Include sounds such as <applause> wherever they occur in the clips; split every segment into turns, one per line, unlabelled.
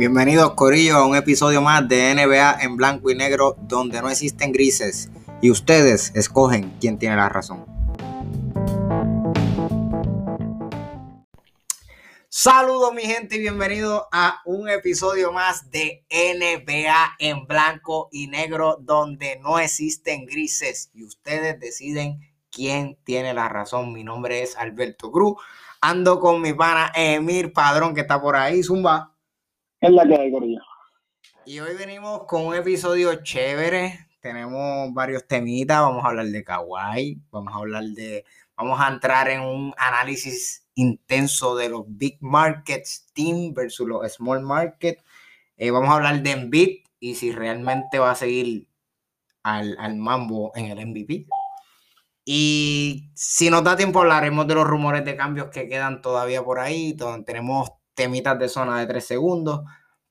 Bienvenidos Corillo a un episodio más de NBA en blanco y negro donde no existen grises y ustedes escogen quién tiene la razón. Saludos mi gente y bienvenidos a un episodio más de NBA en blanco y negro donde no existen grises y ustedes deciden quién tiene la razón. Mi nombre es Alberto Cruz. Ando con mi pana Emir Padrón que está por ahí, Zumba.
Es la que hay, Corillo.
Y hoy venimos con un episodio chévere. Tenemos varios temitas. Vamos a hablar de Kawaii. Vamos a hablar de. Vamos a entrar en un análisis intenso de los big markets team versus los small markets. Eh, vamos a hablar de Embiid y si realmente va a seguir al, al mambo en el MVP. Y si nos da tiempo, hablaremos de los rumores de cambios que quedan todavía por ahí. Tenemos temitas de zona de tres segundos,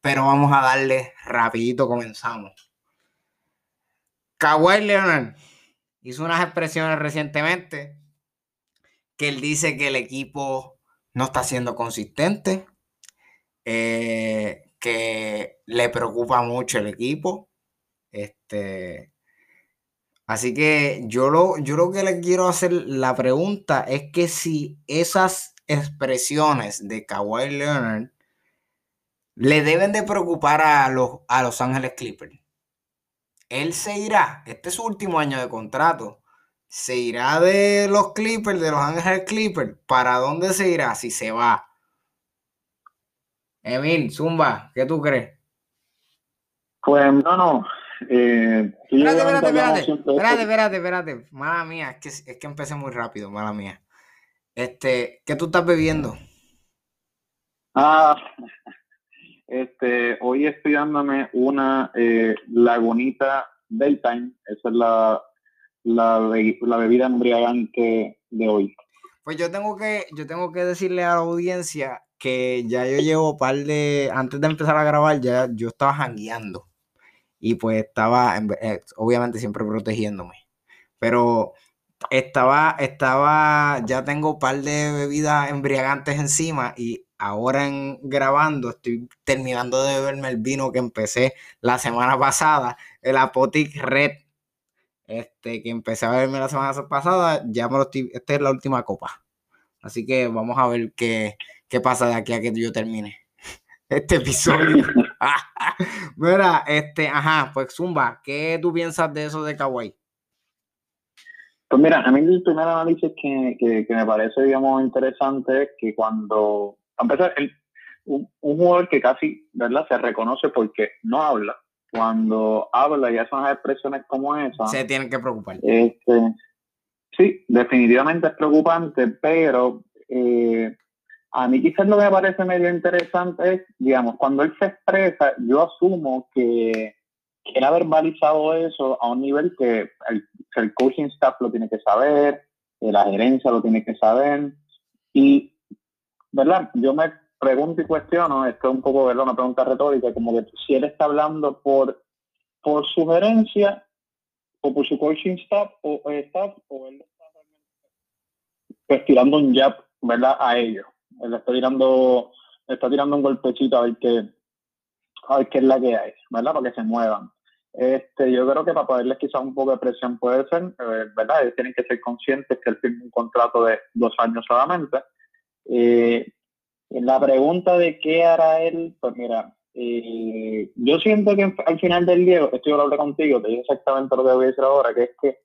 pero vamos a darle rapidito, comenzamos. Kawhi Leonard hizo unas expresiones recientemente que él dice que el equipo no está siendo consistente, eh, que le preocupa mucho el equipo. Este, así que yo lo, yo lo que le quiero hacer la pregunta es que si esas expresiones de Kawhi Leonard le deben de preocupar a los, a los Ángeles Clippers. Él se irá, este es su último año de contrato, se irá de los Clippers, de los Ángeles Clippers. ¿Para dónde se irá si se va? Emil, Zumba, ¿qué tú crees?
Pues no, no. Eh,
espérate, espérate, espérate, espérate, espérate, espérate, Mala mía, es que, es que empecé muy rápido, mala mía. Este, ¿qué tú estás bebiendo?
Ah, <laughs> este, hoy estoy dándome una eh, Lagunita Daytime. Esa es la, la, bebida embriagante de hoy.
Pues yo tengo que, yo tengo que decirle a la audiencia que ya yo llevo par de, antes de empezar a grabar, ya yo estaba jangueando. Y pues estaba, eh, obviamente siempre protegiéndome. Pero estaba, estaba, ya tengo un par de bebidas embriagantes encima y ahora en grabando estoy terminando de beberme el vino que empecé la semana pasada, el Apotic Red, este, que empecé a beberme la semana pasada, ya me lo estoy, esta es la última copa. Así que vamos a ver qué, qué pasa de aquí a que yo termine <laughs> este episodio. <laughs> <laughs> Mira, este, ajá, pues Zumba, ¿qué tú piensas de eso de Kawaii?
Pues mira, a mí el primer análisis que, que, me parece, digamos, interesante es que cuando, a empezar, un, jugador que casi, ¿verdad? Se reconoce porque no habla, cuando habla y hace unas expresiones como esas.
Se tienen que preocupar.
Este, sí, definitivamente es preocupante, pero eh, a mí quizás lo que me parece medio interesante es, digamos, cuando él se expresa, yo asumo que que ha verbalizado eso a un nivel que el, coaching staff lo tiene que saber, la gerencia lo tiene que saber. Y, ¿verdad? Yo me pregunto y cuestiono, esto es un poco, ¿verdad? Una pregunta retórica, como que si él está hablando por, por sugerencia o por su coaching staff o, staff, o él está pues, tirando un jab, ¿verdad? A ellos. Él está tirando, está tirando un golpecito a ver qué, a ver qué es la que hay, ¿verdad? Para que se muevan. Este, yo creo que para poderles quizás un poco de presión puede ser, eh, ¿verdad? Ellos tienen que ser conscientes que él firma un contrato de dos años solamente. Eh, la pregunta de qué hará él, pues mira, eh, yo siento que al final del día, estoy hablando contigo, te digo exactamente lo que voy a decir ahora, que es que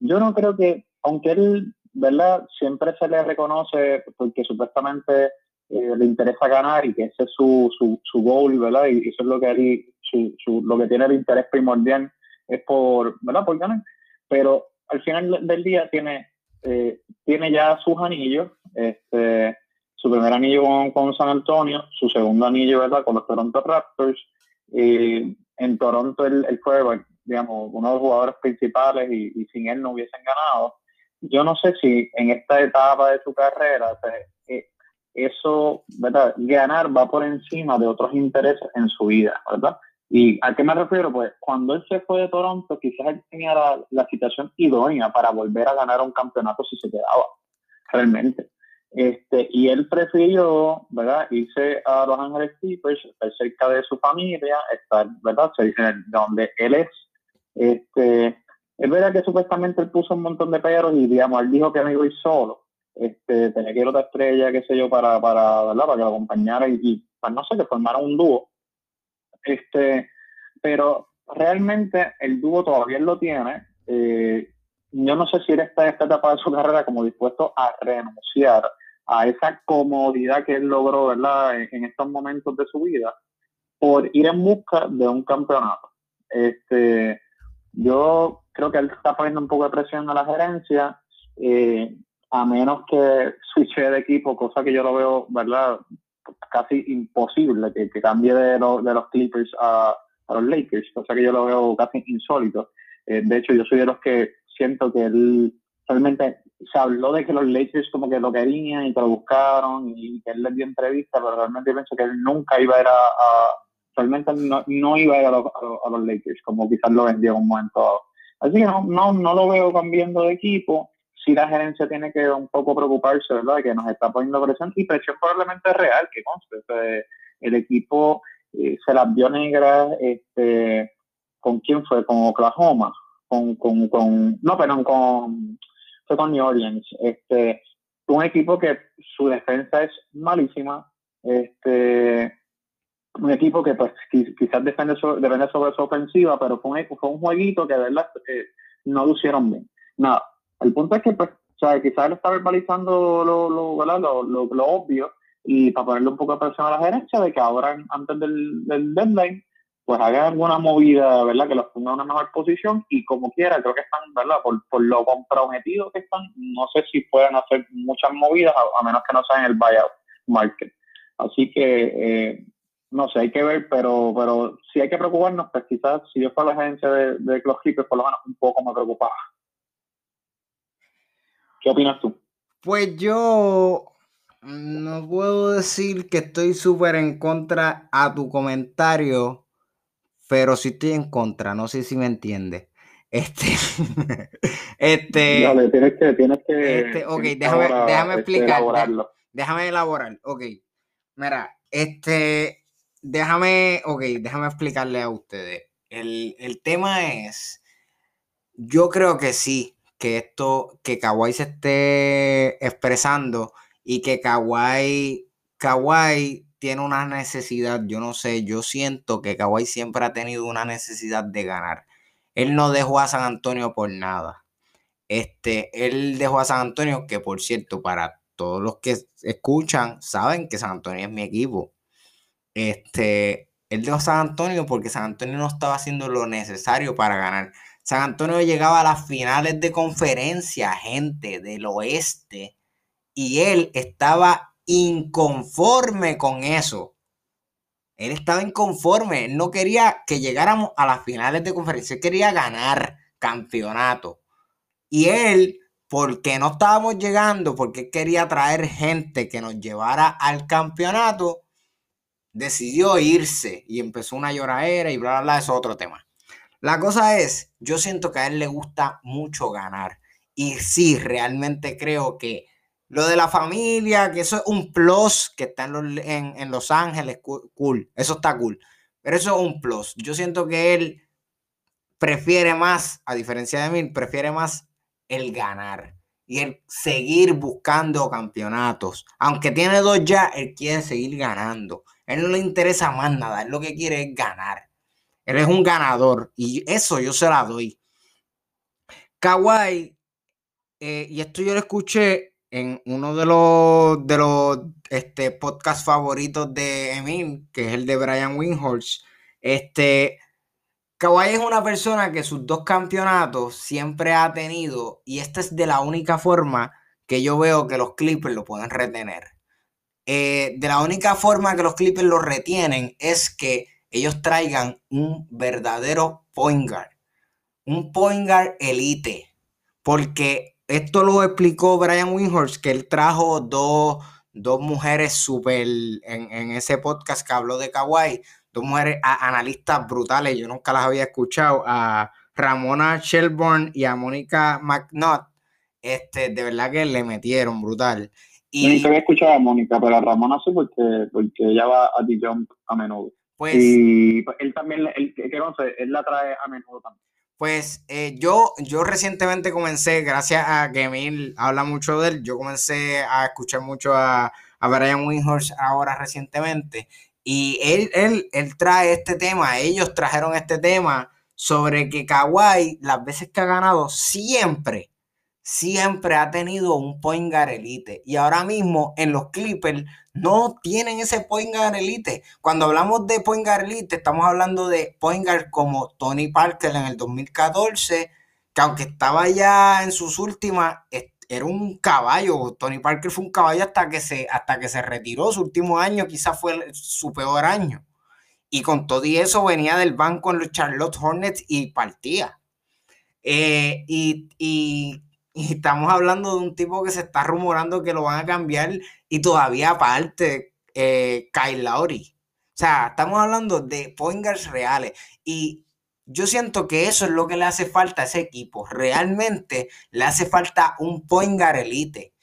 yo no creo que, aunque él, ¿verdad? Siempre se le reconoce porque supuestamente eh, le interesa ganar y que ese es su, su, su goal, ¿verdad? Y eso es lo que él, su, lo que tiene el interés primordial es por, ¿verdad? Por ganar. Pero al final del día tiene, eh, tiene ya sus anillos, este, su primer anillo con, San Antonio, su segundo anillo, ¿verdad? Con los Toronto Raptors. Y en Toronto él, fue, digamos, uno de los jugadores principales y, sin él no hubiesen ganado. Yo no sé si en esta etapa de su carrera, eh, eso, ¿verdad? Ganar va por encima de otros intereses en su vida, ¿verdad? ¿Y a qué me refiero? Pues cuando él se fue de Toronto, quizás él tenía la, situación idónea para volver a ganar un campeonato si se quedaba, realmente. Este, y él prefirió, ¿verdad? Irse a Los Ángeles Clippers, estar cerca de su familia, estar, ¿verdad? Donde él es. Este, es verdad que supuestamente él puso un montón de perros y, digamos, él dijo que no iba a ir solo. Este, tenía que ir otra estrella, qué sé yo, para, para, ¿verdad? para que lo acompañara y, para, no sé, que formara un dúo. Este, pero realmente el dúo todavía lo tiene. Eh, yo no sé si él está en esta etapa de su carrera como dispuesto a renunciar a esa comodidad que él logró, ¿verdad?, en, estos momentos de su vida, por ir en busca de un campeonato. Este, yo creo que él está poniendo un poco de presión a la gerencia, eh, a menos que switche de equipo, cosa que yo lo veo, ¿verdad?, casi imposible que, cambie de, de los Clippers a, los Lakers, cosa que yo lo veo casi insólito. Eh, de hecho, yo soy de los que siento que él realmente se habló de que los Lakers como que lo querían y que lo buscaron y que él les dio entrevista, pero realmente pienso que él nunca iba a ir a, realmente no, no, iba a ir a, los Lakers, como quizás lo vendió en un momento Así que no, no, no lo veo cambiando de equipo. La gerencia tiene que un poco preocuparse, ¿verdad? De que nos está poniendo presión y presión probablemente real, que conste. el equipo eh, se las vio negras, este, ¿con quién fue? Con Oklahoma con, con, con no, perdón, con, fue con New Orleans. Este, un equipo que su defensa es malísima, este, un equipo que pues quizás depende sobre, sobre su ofensiva, pero fue un, fue un jueguito que de verdad eh, no lucieron bien. Nada, el punto es que pues, o sea, quizás él está verbalizando lo, lo, lo, lo, obvio y para ponerle un poco de presión a la gerencia de que ahora antes del, del deadline pues hagan alguna movida, ¿verdad? Que los ponga en una mejor posición y como quiera, creo que están, ¿verdad? Por, por lo comprometido que están, no sé si pueden hacer muchas movidas a, menos que no sean el buyout market. Así que, eh, no sé, hay que ver, pero pero si hay que preocuparnos, pues quizás si yo fuera la agencia de, de los Clippers, por lo menos un poco me preocupaba. ¿Qué opinas tú?
Pues yo no puedo decir que estoy súper en contra a tu comentario pero sí estoy en contra, no sé si me entiende. Este, <laughs> este,
Dale, tienes que, tienes que,
este, ok, déjame, déjame este, explicar, déjame elaborar, ok, mira, este, déjame, ok, déjame explicarle a ustedes, el, el tema es, yo creo que sí, que esto, que Kawhi se esté expresando y que Kawhi, tiene una necesidad, yo no sé, yo siento que Kawhi siempre ha tenido una necesidad de ganar. Él no dejó a San Antonio por nada. Este, él dejó a San Antonio, que por cierto, para todos los que escuchan, saben que San Antonio es mi equipo. Este, él dejó a San Antonio porque San Antonio no estaba haciendo lo necesario para ganar. San Antonio llegaba a las finales de conferencia, gente del oeste, y él estaba inconforme con eso. Él estaba inconforme, él no quería que llegáramos a las finales de conferencia, él quería ganar campeonato. Y él, porque no estábamos llegando, porque quería traer gente que nos llevara al campeonato, decidió irse y empezó una lloradera y bla, bla, bla, eso es otro tema. La cosa es, yo siento que a él le gusta mucho ganar. Y sí, realmente creo que lo de la familia, que eso es un plus que está en Los, Ángeles, cool. Eso está cool. Pero eso es un plus. Yo siento que él prefiere más, a diferencia de mí, prefiere más el ganar y el seguir buscando campeonatos. Aunque tiene dos ya, él quiere seguir ganando. él no le interesa más nada. Él lo que quiere es ganar. Él es un ganador y eso yo se la doy. Kawhi, eh, y esto yo lo escuché en uno de los, de los este, podcasts favoritos de Emil, que es el de Brian Winhorst, este, Kawhi es una persona que sus dos campeonatos siempre ha tenido y esta es de la única forma que yo veo que los Clippers lo pueden retener. Eh, de la única forma que los Clippers lo retienen es que ellos traigan un verdadero point guard, un point guard elite, porque esto lo explicó Brian Winhorst, que él trajo dos, mujeres súper en, ese podcast que habló de Kawhi, dos mujeres analistas brutales, yo nunca las había escuchado, a Ramona Shelburne y a Mónica McNutt, este, de verdad que le metieron brutal.
Yo había escuchado a Mónica, pero a Ramón no sé porque, ella va a Dijon a menudo. Pues, y pues, él también, él, él la trae a menudo también.
Pues eh, yo, yo recientemente comencé, gracias a que Emil habla mucho de él, yo comencé a escuchar mucho a, a Brian Windhorst ahora recientemente. Y él, él, él trae este tema, ellos trajeron este tema sobre que Kawhi, las veces que ha ganado, siempre, siempre ha tenido un point guard elite. Y ahora mismo en los Clippers no tienen ese point guard elite. Cuando hablamos de point guard elite, estamos hablando de point guard como Tony Parker en el 2014, que aunque estaba ya en sus últimas, era un caballo. Tony Parker fue un caballo hasta que se, hasta que se retiró. Su último año quizás fue su peor año. Y con todo y eso venía del banco en los Charlotte Hornets y partía. Eh, y, estamos hablando de un tipo que se está rumorando que lo van a cambiar y todavía aparte, eh, Kyle Lowry. O sea, estamos hablando de pointers reales. Y yo siento que eso es lo que le hace falta a ese equipo. Realmente le hace falta un point guard elite.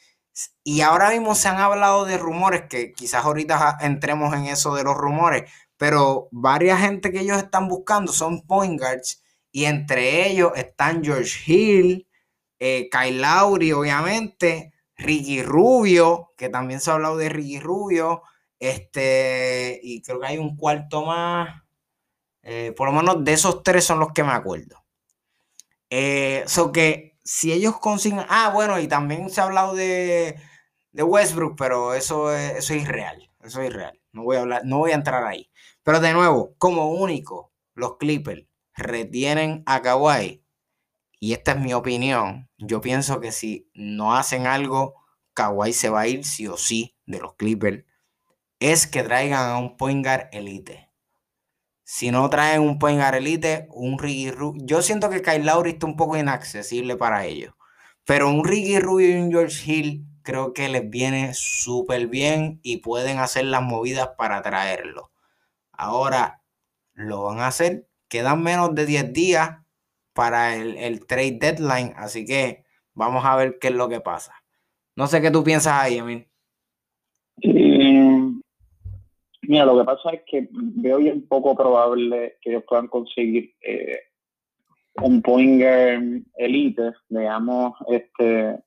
Y ahora mismo se han hablado de rumores, que quizás ahorita entremos en eso de los rumores, pero varias gente que ellos están buscando son point guards y entre ellos están George Hill, eh, Kyle Lowry, obviamente, Ricky Rubio, que también se ha hablado de Ricky Rubio, este, y creo que hay un cuarto más eh, por lo menos de esos tres son los que me acuerdo. Eso eh, que si ellos consiguen. Ah, bueno, y también se ha hablado de, Westbrook, pero eso es, eso es irreal. Eso es irreal. No voy a hablar, no voy a entrar ahí. Pero de nuevo, como único, los Clippers retienen a Kawhi. Y esta es mi opinión. Yo pienso que si no hacen algo, Kawhi se va a ir sí o sí de los Clippers. Es que traigan a un point guard elite si no traen un point elite, un Ricky Rubio. Yo siento que Kyle Lowry está un poco inaccesible para ellos. Pero un Ricky Rubio y un George Hill creo que les viene súper bien y pueden hacer las movidas para traerlo. Ahora lo van a hacer. Quedan menos de 10 días para el, el trade deadline. Así que vamos a ver qué es lo que pasa. No sé qué tú piensas ahí, Emil.
Mira, lo que pasa es que veo bien poco probable que ellos puedan conseguir eh, un pointer elite, digamos, este,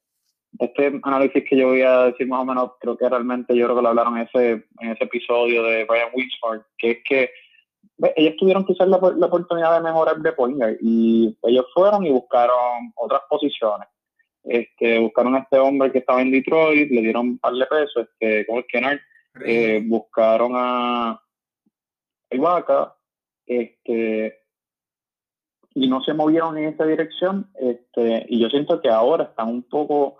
este análisis que yo voy a decir más o menos, creo que realmente yo creo que lo hablaron ese, en ese episodio de Brian Winsford, que es que ellos tuvieron quizás la, la oportunidad de mejorar de pointer y ellos fueron y buscaron otras posiciones. Este, buscaron a este hombre que estaba en Detroit, le dieron un par de pesos, este, como el Kennard, eh, buscaron a Ibaka, este, y no se movieron en esa dirección, este, y yo siento que ahora están un poco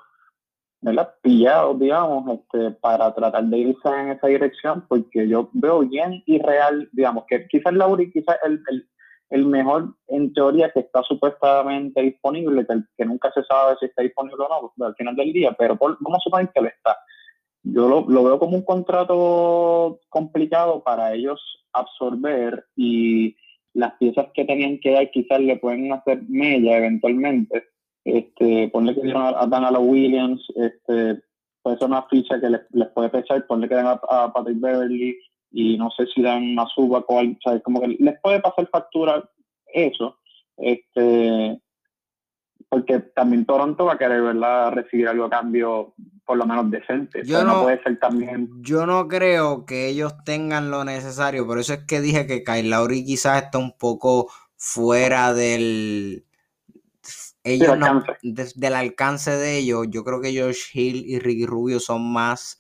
¿verdad? pillados, digamos, este, para tratar de irse en esa dirección, porque yo veo bien irreal, digamos, que quizás Lauri, quizás el, el, el, mejor en teoría que está supuestamente disponible, que, nunca se sabe si está disponible o no pues, al final del día, pero vamos a suponer que lo está yo lo, veo como un contrato complicado para ellos absorber y las piezas que tenían que dar quizás le pueden hacer mella eventualmente. Este, ponle que a, Dan a Williams, este, puede ser una ficha que les, puede pesar, ponle que dan a, Patrick Beverly y no sé si dan a Suba, o como que les puede pasar factura eso. Este, porque también Toronto va a querer ¿verdad? recibir algo a cambio por lo menos decente. Yo no, puede ser también.
Yo no creo que ellos tengan lo necesario, por eso es que dije que Kyle Lowry quizás está un poco fuera del ellos del, alcance. del alcance de ellos. Yo creo que Josh Hill y Ricky Rubio son más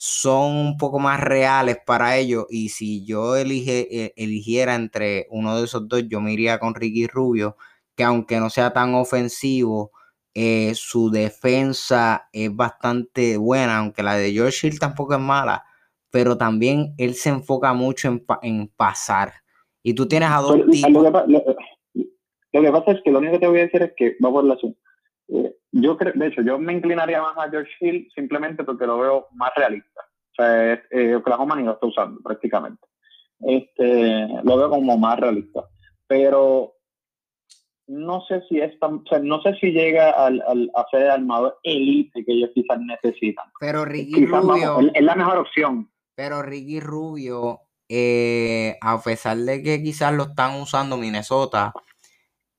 son un poco más reales para ellos y si yo elige, eh, eligiera entre uno de esos dos, yo me iría con Ricky Rubio que aunque no sea tan ofensivo, eh, su defensa es bastante buena, aunque la de George Hill tampoco es mala, pero también él se enfoca mucho en, en pasar. Y tú tienes a dos
tipos. Lo que, pasa es que lo único que te voy a decir es que va por la eh, yo creo, de hecho, yo me inclinaría más a George Hill simplemente porque lo veo más realista. O sea, eh, Oklahoma ni lo está usando prácticamente. Este, lo veo como más realista. Pero no sé si es tan, o sea, no sé si llega al, al, a ser el armador elite que ellos quizás necesitan.
Pero Ricky Rubio.
es, la mejor opción.
Pero Ricky Rubio, eh, a pesar de que quizás lo están usando Minnesota,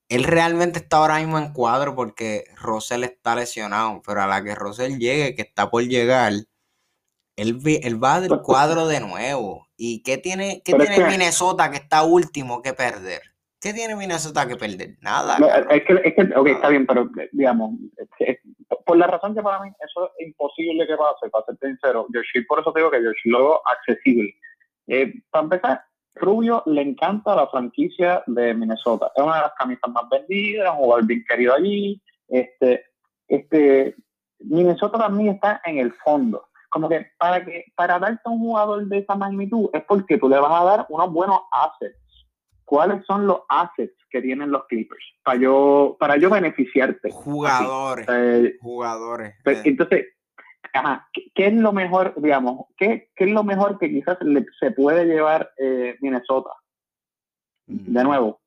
él realmente está ahora mismo en cuadro porque Russell está lesionado. Pero a la que Russell llegue, que está por llegar, él, él va del cuadro de nuevo. ¿Y qué tiene, qué tiene Minnesota que está último que perder? ¿Qué tiene Minnesota que perder? Nada.
es, que, es que, ok, está bien, pero digamos, por la razón que para mí eso es imposible que pase, para ser sincero, Yoshi, por eso te digo que Yoshi lo accesible. Eh, para empezar, Rubio le encanta la franquicia de Minnesota. Es una de las camisas más vendidas, un jugador bien querido allí. Este, este, Minnesota también está en el fondo. Como que para que para darte un jugador de esa magnitud es porque tú le vas a dar unos buenos assets cuáles son los assets que tienen los Clippers para yo, para yo beneficiarte.
Jugadores. Eh, jugadores.
Pues, eh. Entonces, ¿qué, es lo mejor, digamos, qué, qué es lo mejor que quizás se puede llevar eh, Minnesota? Mm. De nuevo,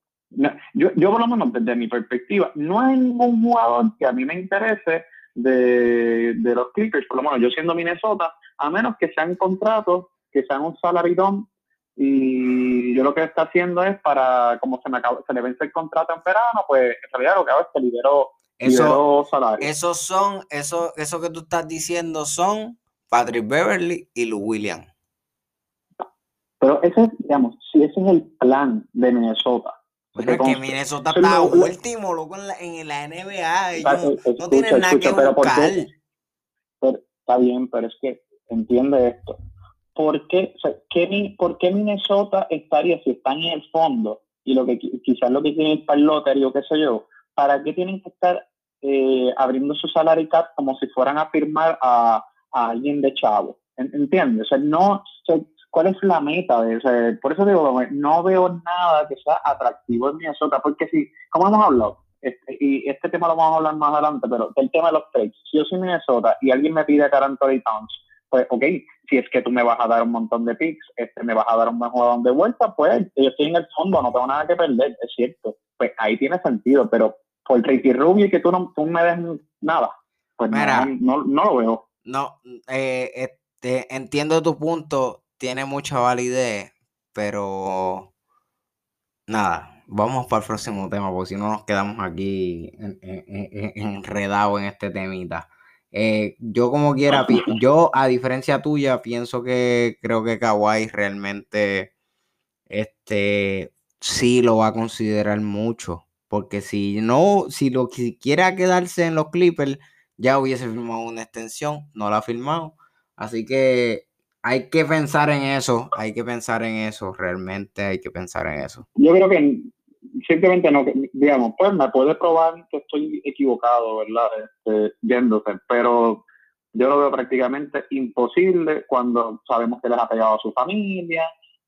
yo, yo por lo menos desde mi perspectiva, no hay ningún jugador que a mí me interese de, de los Clippers, por lo menos yo siendo Minnesota, a menos que sean contratos, que sean un salaridón y yo lo que está haciendo es para, como se, me acabó, se le vence el contrato en verano, pues en realidad lo que hago es que libero, eso.
Esos son, eso, eso que tú estás diciendo son Patrick Beverly y Lou Williams.
Pero ese, digamos, si ese es el plan de Minnesota.
Bueno, es que Minnesota está último, loco, en la, en la NBA. no, tienen nada que buscar.
está bien, pero es que entiende esto ¿por qué, ¿por qué Minnesota estaría, si están en el fondo, y lo que quizás lo que tiene el lottery o qué sé yo, ¿para qué tienen que estar eh, abriendo su salary cap como si fueran a firmar a, alguien de chavo? ¿Entiendes? O sea, no, ¿cuál es la meta? De, por eso digo, no veo nada que sea atractivo en Minnesota, porque si, como hemos hablado, este, y este tema lo vamos a hablar más adelante, pero el tema de los trades, si yo soy Minnesota y alguien me pide a Anthony Towns, pues ok, si es que tú me vas a dar un montón de picks, este, me vas a dar un buen jugador de vuelta, pues yo estoy en el fondo, no tengo nada que perder, es cierto. Pues ahí tiene sentido, pero por Ricky Rubio y que tú no tú me des nada, pues no, no, lo veo.
No, eh, este, entiendo tu punto, tiene mucha validez, pero nada, vamos para el próximo tema, porque si no nos quedamos aquí enredados en este temita. Eh, yo como quiera, yo a diferencia tuya, pienso que creo que Kawhi realmente este, sí lo va a considerar mucho. Porque si no, si lo quiera quedarse en los Clippers, ya hubiese firmado una extensión, no la ha firmado. Así que hay que pensar en eso, hay que pensar en eso, realmente hay que pensar en eso.
Yo creo que simplemente no, digamos, pues me puede probar que estoy equivocado, ¿verdad? Este, yéndose, pero yo lo veo prácticamente imposible cuando sabemos que les ha pegado a su familia,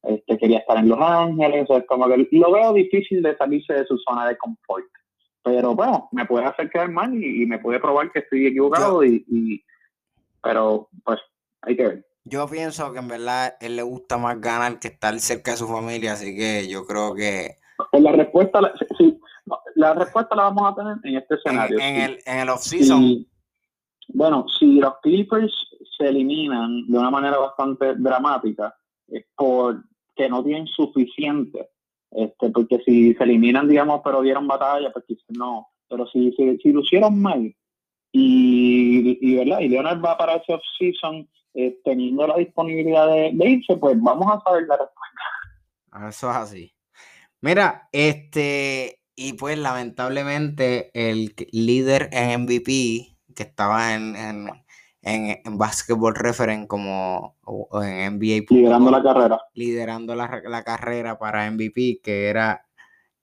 este, quería estar en Los Ángeles, es como que lo veo difícil de salirse de su zona de confort. Pero bueno, me puede hacer quedar mal y, me puede probar que estoy equivocado, y, y, pero pues hay que ver.
Yo pienso que en verdad él le gusta más ganar que estar cerca de su familia, así que yo creo que
pues la respuesta, sí, la respuesta la vamos a tener en este escenario.
En, el, en el off-season.
bueno, si los Clippers se eliminan de una manera bastante dramática, es porque no tienen suficiente. Este, porque si se eliminan, digamos, pero dieron batalla, pues quizás no. Pero si, si, si lo hicieron mal y, y, ¿verdad? y Leonard va para ese off-season eh, teniendo la disponibilidad de, de irse, pues vamos a saber la respuesta.
Eso es así. Mira, este, y pues lamentablemente el líder en MVP, que estaba en, en, en, Basketball Reference como en NBA.
Liderando la carrera.
Liderando la, carrera para MVP, que era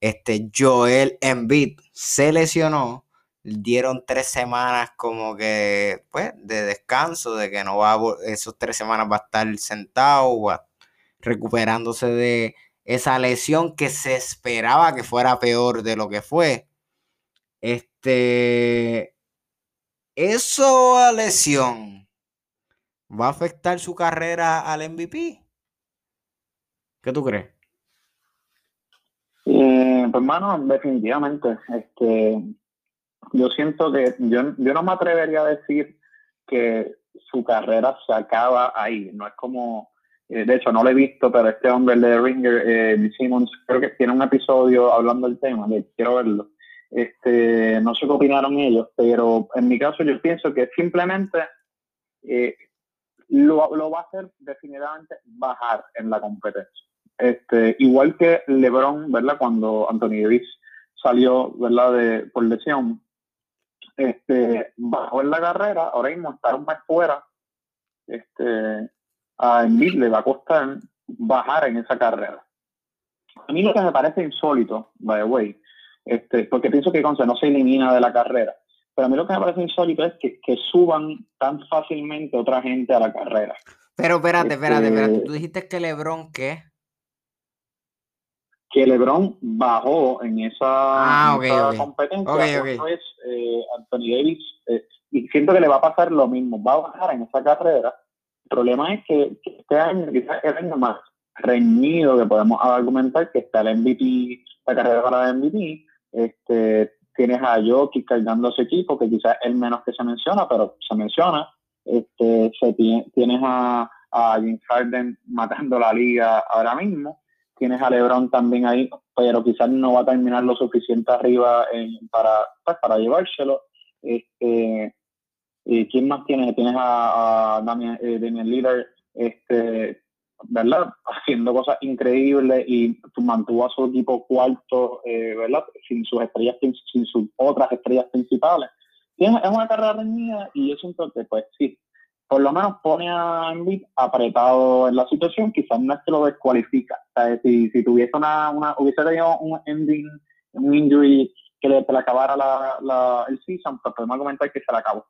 este Joel Embiid, se lesionó. Dieron tres semanas como que, pues, de descanso, de que no va a, esos tres semanas va a estar sentado, recuperándose de, esa lesión que se esperaba que fuera peor de lo que fue. Este, eso lesión va a afectar su carrera al MVP. ¿Qué tú crees?
Eh, pues, hermano, definitivamente. Este, yo siento que yo, yo no me atrevería a decir que su carrera se acaba ahí. No es como, eh, de hecho, no lo he visto, pero este hombre de Ringer, eh, Simmons, creo que tiene un episodio hablando del tema, de, quiero verlo. Este, no sé qué opinaron ellos, pero en mi caso yo pienso que simplemente eh, lo, lo, va a hacer definitivamente bajar en la competencia. Este, igual que LeBron, ¿verdad? Cuando Anthony Davis salió, ¿verdad? De, por lesión, este, bajó en la carrera, ahora mismo está un mes fuera, este, a Embiid le va a costar bajar en esa carrera. A mí lo que me parece insólito, by the way, este, porque pienso que Conce no se elimina de la carrera, pero a mí lo que me parece insólito es que, que suban tan fácilmente otra gente a la carrera.
Pero espérate, espérate, espérate, este tú dijiste que Lebron, ¿qué?
que LeBron bajó en esa, ah, competencia. Okay, es eh, Anthony Davis, eh, y siento que le va a pasar lo mismo, va a bajar en esa carrera. El problema es que, este año, quizás el año más reñido que podemos argumentar, que está el MVP, la carrera para el MVP, este, tienes a Jokic cargando ese equipo, que quizás es el menos que se menciona, pero se menciona. Este, se tienes a, a James Harden matando la liga ahora mismo tienes a LeBron también ahí, pero quizás no va a terminar lo suficiente arriba para, pues, para llevárselo. Este, ¿Y quién más tienes? Tienes a, a Damian, eh, Lillard, este, ¿verdad? Haciendo cosas increíbles y mantuvo a su equipo cuarto, eh, ¿verdad? Sin sus estrellas, sin sus otras estrellas principales. es una carrera reñida y yo siento que, pues sí, por lo menos pone a Embiid apretado en la situación, quizás no es que lo descualifica. O sea, si, si tuviese una, una, hubiese tenido un ending, un injury que le, acabara la, la, el season, pues podemos argumentar que se le acabó.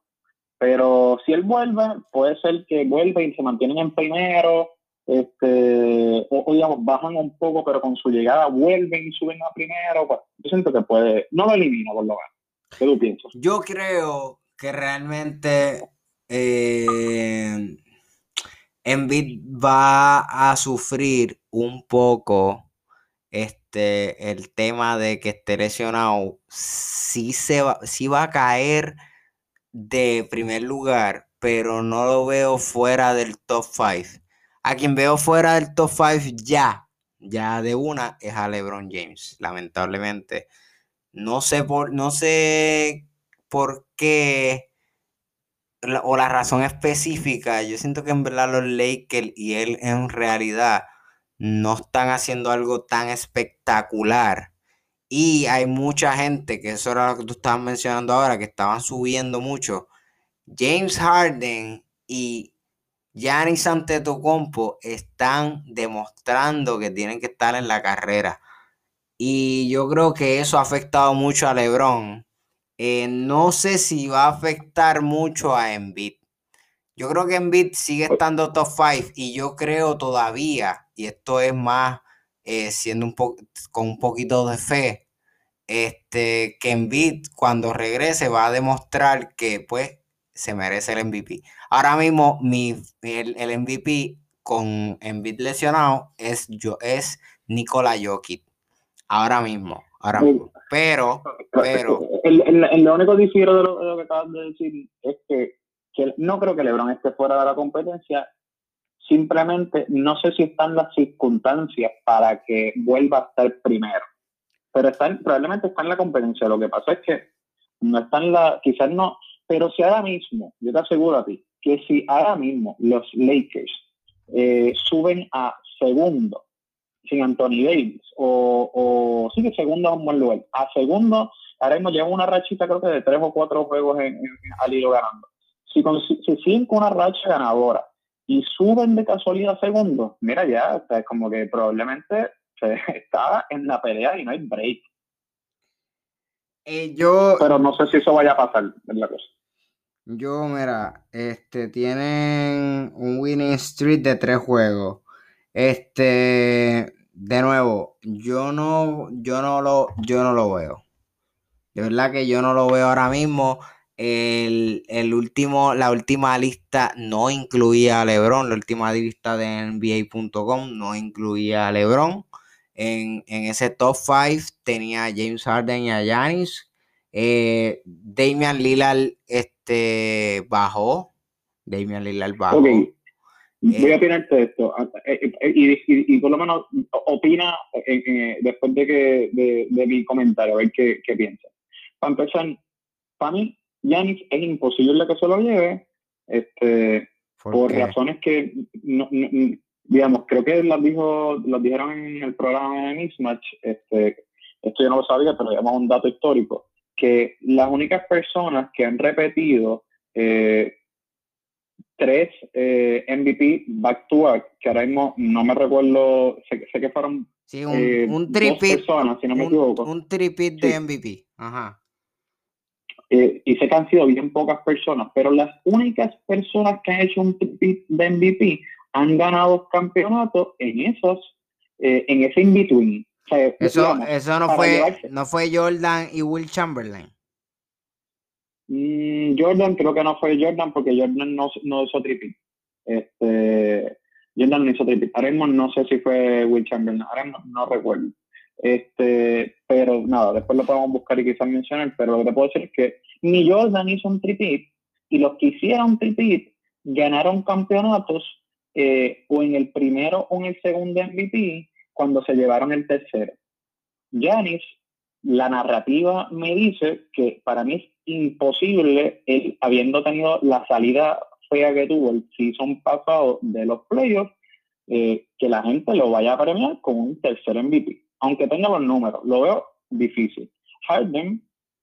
Pero si él vuelve, puede ser que vuelva y se mantienen en primero, este, o, digamos, bajan un poco, pero con su llegada vuelven y suben a primero. Pues, yo siento que puede, no lo elimina por lo menos. ¿Qué tú piensas?
Yo creo que realmente eh, va a sufrir un poco este, el tema de que esté lesionado. Sí, se va, va a caer de primer lugar, pero no lo veo fuera del top 5. A quien veo fuera del top 5 ya, ya de una, es a LeBron James, lamentablemente. No sé por, no sé por qué o la razón específica, yo siento que en verdad los Lakers y él en realidad no están haciendo algo tan espectacular. Y hay mucha gente, que eso era lo que tú estabas mencionando ahora, que estaban subiendo mucho. James Harden y Giannis Antetokounmpo están demostrando que tienen que estar en la carrera. Y yo creo que eso ha afectado mucho a LeBron eh, no sé si va a afectar mucho a Embiid. Yo creo que Embiid sigue estando top 5 y yo creo todavía, y esto es más eh, siendo un con un poquito de fe, este, que Embiid cuando regrese va a demostrar que pues se merece el MVP. Ahora mismo mi, el, el MVP con Embiid lesionado es, yo, es Nikola Jokic. Ahora mismo, ahora mismo. Pero, pero.
El, el, lo único difiero de lo, que acabas de decir es que, no creo que LeBron esté fuera de la competencia. Simplemente no sé si están las circunstancias para que vuelva a estar primero. Pero está, probablemente está en la competencia. Lo que pasa es que no está en la. Quizás no. Pero si ahora mismo, yo te aseguro a ti, que si ahora mismo los Lakers eh, suben a segundo sin Anthony Davis. O, o sí que segundo a un buen lugar. A segundo, ahora mismo lleva una rachita creo que de tres o cuatro juegos en, al hilo ganando. Si, si siguen con una racha ganadora y suben de casualidad a segundo, mira ya, es como que probablemente se <laughs> está en la pelea y no hay break.
Eh, yo,
Pero no sé si eso vaya a pasar, es la cosa.
Yo, mira, este, tienen un winning streak de tres juegos. Este, de nuevo, yo no, yo no lo, yo no lo veo. De verdad que yo no lo veo ahora mismo. El, último, la última lista no incluía a LeBron. La última lista de NBA.com no incluía a LeBron. En, ese top 5 tenía a James Harden y a Giannis. Eh, Damian Lillard este, bajó. Damian Lillard bajó.
Okay. Voy a eh, opinarte esto. Ah, eh, y, por lo menos opina después de, que, de, mi comentario, a ver qué, qué piensa. Para empezar, para mí, Giannis es imposible que se lo lleve. Este, por, razones que, no, digamos, creo que las, dijo, las dijeron en el programa de Mismatch, este, esto yo no lo sabía, pero digamos un dato histórico, que las únicas personas que han repetido eh, tres eh, MVP back to back, que ahora mismo no me recuerdo, sé, sé que fueron
sí, un, eh, un personas, si no me equivoco. Un tripit de MVP, ajá.
Eh, y sé que han sido bien pocas personas, pero las únicas personas que han hecho un tripit de MVP han ganado campeonatos en esos, eh, en ese in-between.
eso, eso no fue, no fue Jordan y Will Chamberlain.
Mm, Jordan creo que no fue Jordan porque Jordan no, no hizo tripit. Este, Jordan no hizo tripit. Ahora mismo no sé si fue Will Chamberlain, ahora no, no recuerdo. Este, pero nada, después lo podemos buscar y quizás mencionar, pero lo que te puedo decir es que ni Jordan hizo un tripit y los que hicieron tripit ganaron campeonatos eh, o en el primero o en el segundo MVP cuando se llevaron el tercero. Yanis, la narrativa me dice que para mí es imposible, él habiendo tenido la salida fea que tuvo el season pasado de los playoffs, eh, que la gente lo vaya a premiar con un tercer MVP, aunque tenga los números, lo veo difícil. Harden,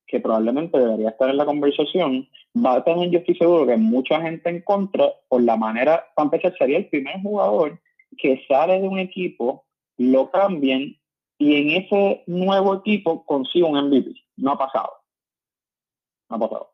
que probablemente debería estar en la conversación, va a tener, yo estoy seguro que mucha gente en contra por la manera, para empezar, sería el primer jugador que sale de un equipo, lo cambien y en ese nuevo equipo consigue un MVP. No ha pasado. No ha pasado.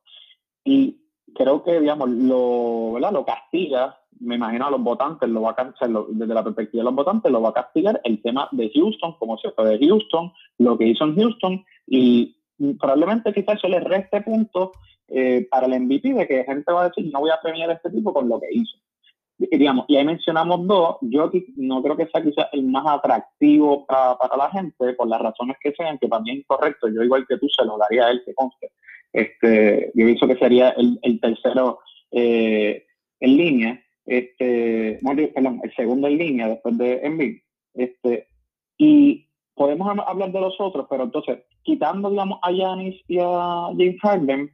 Y creo que, digamos, lo, ¿verdad? lo castiga, me imagino a los votantes, lo va a cancelar, desde la perspectiva de los votantes, lo va a castigar el tema de Houston, como se fue de Houston, lo que hizo en Houston, y probablemente quizás eso le reste puntos eh, para el MVP de que gente va a decir, no voy a premiar a este tipo con lo que hizo. Y, digamos, y ahí mencionamos dos, yo no creo que sea quizás el más atractivo para, para, la gente, por las razones que sean, que también es correcto, yo igual que tú se lo daría a él, que conste. Este, yo pienso que sería el, el tercero eh, en línea, este, perdón, el segundo en línea después de Embiid. Este, y podemos hablar de los otros, pero entonces, quitando, digamos, a Yanis y a James Harden,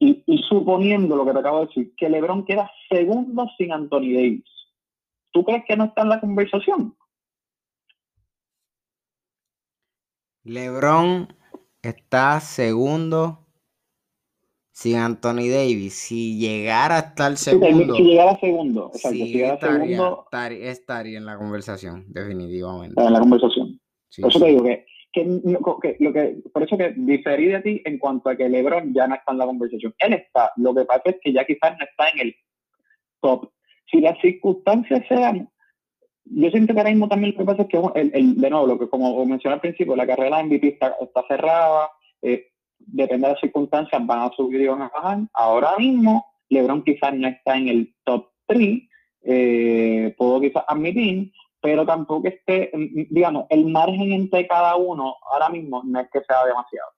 y, suponiendo lo que te acabo de decir, que LeBron queda segundo sin Anthony Davis, ¿tú crees que no está en la conversación?
LeBron está segundo sin Anthony Davis. Si llegara a estar segundo.
Si llegara segundo, exacto. si
llegara estaría, segundo. Estaría, en la conversación, definitivamente.
En la conversación. Por eso te digo que, que, lo que, por eso que diferí de ti en cuanto a que LeBron ya no está en la conversación. Él está, lo que pasa es que ya quizás no está en el top. Si las circunstancias sean yo siento que ahora mismo también lo que pasa es que, el, el, de nuevo, lo que como mencioné al principio, la carrera de MVP está, está cerrada, eh, depende de las circunstancias, van a subir y van a bajar. Ahora mismo, LeBron quizás no está en el top 3, eh, puedo quizás admitir, pero tampoco esté, digamos, el margen entre cada uno ahora mismo no es que sea demasiado.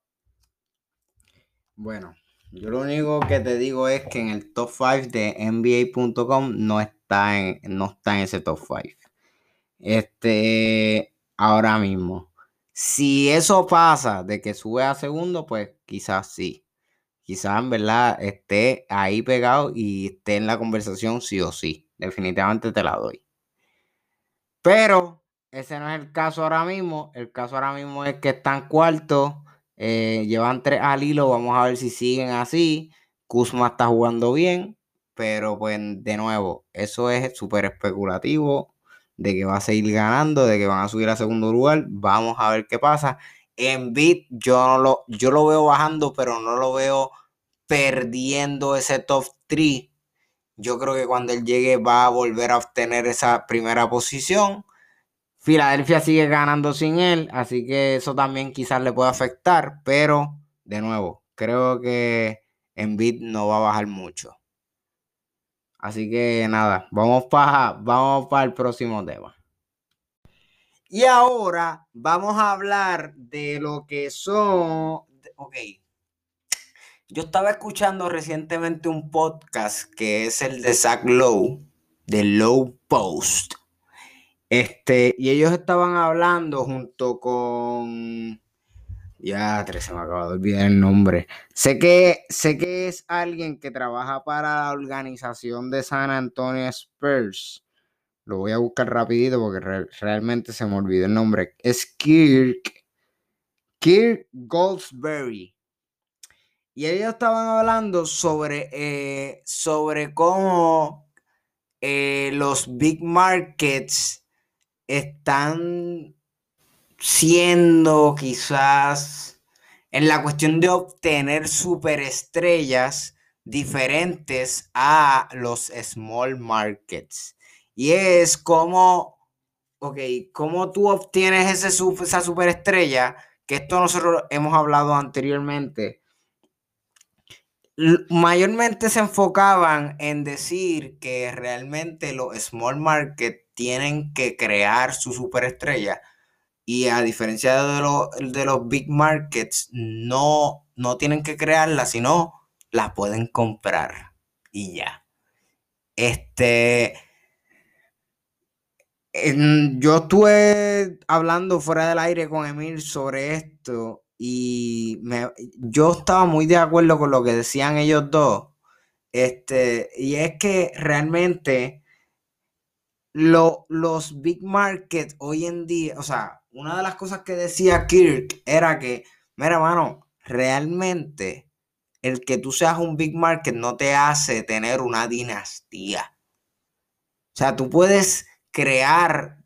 Bueno, yo lo único que te digo es que en el top 5 de NBA.com no está en, no está en ese top 5. Este, ahora mismo. Si eso pasa de que sube a segundo, pues quizás sí. Quizás en verdad esté ahí pegado y esté en la conversación sí o sí. Definitivamente te la doy. Pero ese no es el caso ahora mismo. El caso ahora mismo es que están cuartos. Eh, llevan tres al hilo. Vamos a ver si siguen así. Kuzma está jugando bien. Pero pues de nuevo, eso es súper especulativo de que va a seguir ganando, de que van a subir a segundo lugar. Vamos a ver qué pasa. En Bit yo, lo, yo lo veo bajando, pero no lo veo perdiendo ese top 3. Yo creo que cuando él llegue va a volver a obtener esa primera posición. Filadelfia sigue ganando sin él, así que eso también quizás le puede afectar, pero de nuevo, creo que en Bit no va a bajar mucho. Así que nada, vamos para vamos para el próximo tema. Y ahora vamos a hablar de lo que son. Ok. Yo estaba escuchando recientemente un podcast que es el de Zach Lowe, de Low Post. Este, y ellos estaban hablando junto con. Ya, se me acaba de olvidar el nombre. Sé que, sé que es alguien que trabaja para la organización de San Antonio Spurs. Lo voy a buscar rapidito porque realmente se me olvidó el nombre. Es Kirk. Kirk Goldsberry. Y ellos estaban hablando sobre, eh, sobre cómo eh, los big markets están siendo quizás en la cuestión de obtener superestrellas diferentes a los small markets. Y es como, ok, cómo tú obtienes ese, esa superestrella, que esto nosotros hemos hablado anteriormente. Mayormente se enfocaban en decir que realmente los small markets tienen que crear su superestrella. Y a diferencia de, de los big markets, no, no tienen que crearla, sino la pueden comprar. Y ya. Este. yo estuve hablando fuera del aire con Emil sobre esto y yo estaba muy de acuerdo con lo que decían ellos dos. Este, y es que realmente los big markets hoy en día, o sea, una de las cosas que decía Kirk era que, mira, mano, realmente el que tú seas un big market no te hace tener una dinastía. O sea, tú puedes crear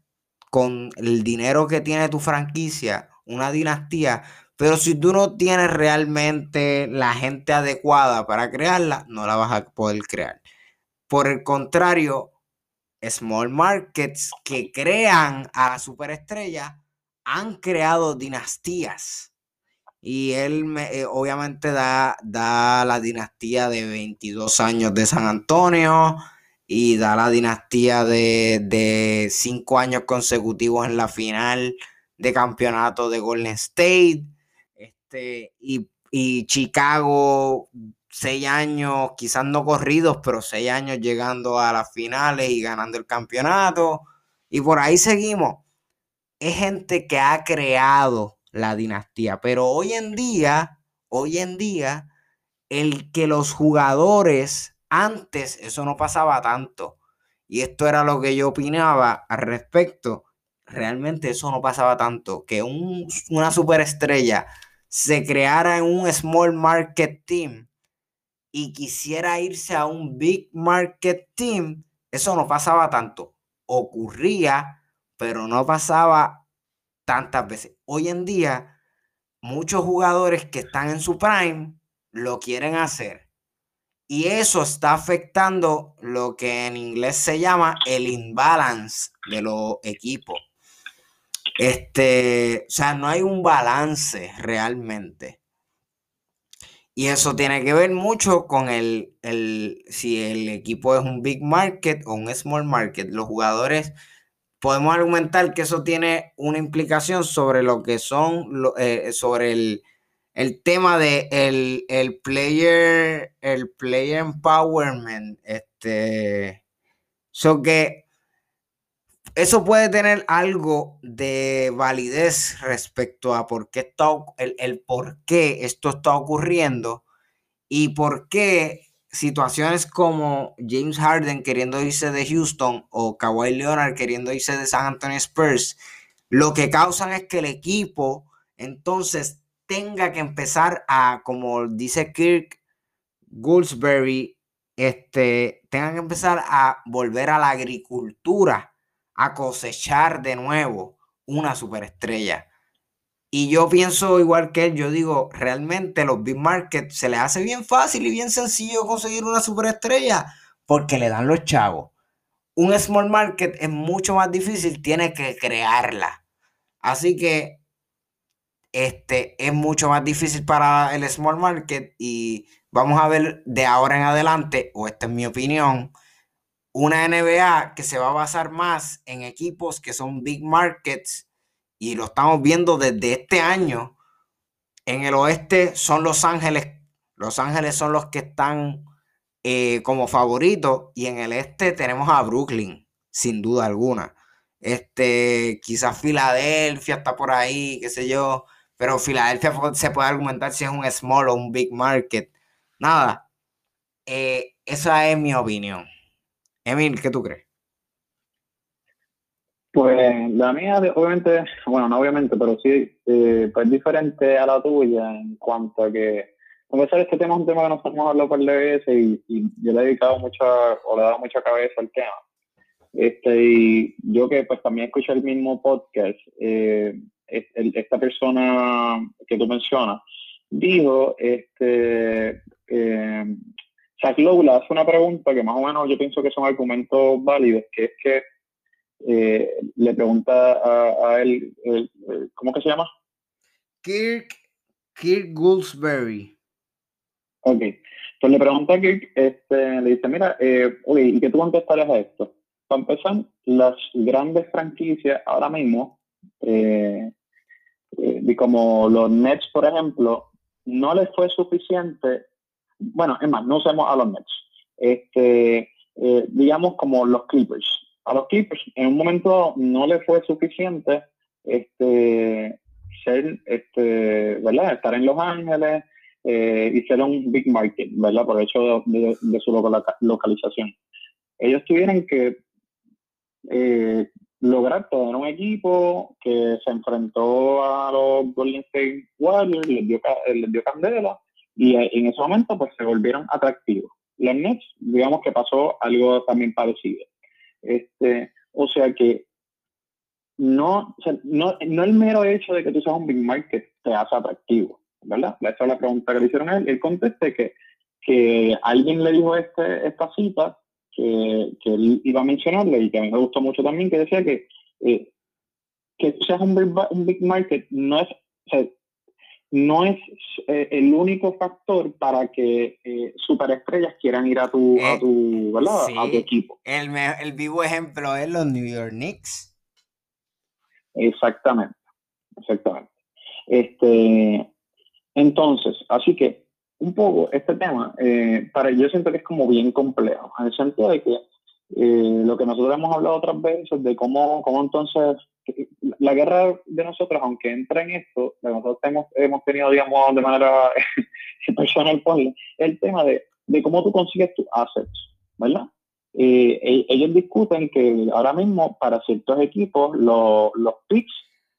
con el dinero que tiene tu franquicia una dinastía, pero si tú no tienes realmente la gente adecuada para crearla, no la vas a poder crear. Por el contrario, small markets que crean a la superestrella han creado dinastías. Y él eh, obviamente da, da la dinastía de 22 años de San Antonio y da la dinastía de, de 5 años consecutivos en la final de campeonato de Golden State. Este, y, y Chicago seis años, quizás no corridos, pero seis años llegando a las finales y ganando el campeonato. Y por ahí seguimos. Es gente que ha creado la dinastía. Pero hoy en día, hoy en día, el que los jugadores, antes eso no pasaba tanto. Y esto era lo que yo opinaba al respecto. Realmente eso no pasaba tanto. Que un, una superestrella se creara en un small market team y quisiera irse a un big market team, eso no pasaba tanto. Ocurría, pero no pasaba tantas veces. Hoy en día, muchos jugadores que están en su prime lo quieren hacer. Y eso está afectando lo que en inglés se llama el imbalance de los equipos. Este, o sea, no hay un balance realmente. Y eso tiene que ver mucho con el, si el equipo es un big market o un small market. Los jugadores, podemos argumentar que eso tiene una implicación sobre lo que son, eh, sobre el, tema de el, player, el player empowerment. Este, so que eso puede tener algo de validez respecto a por qué está, el, por qué esto está ocurriendo y por qué situaciones como James Harden queriendo irse de Houston o Kawhi Leonard queriendo irse de San Antonio Spurs, lo que causan es que el equipo entonces tenga que empezar a, como dice Kirk Goldsberry, este, tengan que empezar a volver a la agricultura a cosechar de nuevo una superestrella. Y yo pienso igual que él, yo digo, realmente los big markets se les hace bien fácil y bien sencillo conseguir una superestrella porque le dan los chavos. Un small market es mucho más difícil, tiene que crearla. Así que este es mucho más difícil para el small market y vamos a ver de ahora en adelante, o esta es mi opinión, una NBA que se va a basar más en equipos que son big markets y lo estamos viendo desde este año. En el oeste son Los Ángeles. Los Ángeles son los que están eh, como favoritos. Y en el este tenemos a Brooklyn, sin duda alguna. Este, quizás Filadelfia está por ahí, qué sé yo. Pero Filadelfia se puede argumentar si es un small o un big market. Nada. Eh, esa es mi opinión. Emil, ¿qué tú crees?
Pues la mía, obviamente, bueno, no obviamente, pero sí, eh, pues diferente a la tuya en cuanto a que, a pesar este tema es un tema que nos hemos hablado por de veces y, yo le he dedicado mucha, o le he dado mucha cabeza al tema. Este, y yo que pues también escucho el mismo podcast, eh, esta persona que tú mencionas, dijo, este, eh, Zach Lowe hace una pregunta que más o menos yo pienso que son argumentos válidos, que es que eh, le pregunta a, él, ¿cómo que se llama?
Kirk, Kirk Gouldsberry.
Ok, pues le pregunta a Kirk, este, le dice, mira, eh, oye, ¿y qué tú contestarías a esto? Para empezar, las grandes franquicias ahora mismo, eh, eh como los Nets, por ejemplo, no les fue suficiente, bueno, es más, no usemos a los Nets, este, eh, digamos como los Clippers a los Clippers en un momento no le fue suficiente este, ser, este, ¿verdad? Estar en Los Ángeles eh, y ser un big market, ¿verdad? Por el hecho de, su localización. Ellos tuvieron que eh, lograr tener un equipo que se enfrentó a los Golden State Warriors, les dio, les dio candela y en ese momento pues se volvieron atractivos. Los Nets, digamos que pasó algo también parecido. Este, o sea que no, no, no el mero hecho de que tú seas un big market te hace atractivo, ¿verdad? Esa es la pregunta que le hicieron a él. Él conteste que, que alguien le dijo este, esta cita que, que él iba a mencionarle y que a mí me gustó mucho también, que decía que eh, que tú seas un big, un big market no es, no es eh, el único factor para que eh, superestrellas quieran ir a tu, a eh, tu, ¿verdad? a tu equipo.
El, el vivo ejemplo es los New York Knicks.
Exactamente, exactamente. Este, entonces, así que un poco este tema, para yo siento que es como bien complejo, en el sentido de que lo que nosotros hemos hablado otras veces de cómo, cómo entonces la guerra de nosotros, aunque entra en esto, nosotros hemos, hemos tenido, digamos, de manera <laughs> personal, el tema de, de, cómo tú consigues tus assets, ¿verdad? Eh, ellos discuten que ahora mismo para ciertos equipos los, picks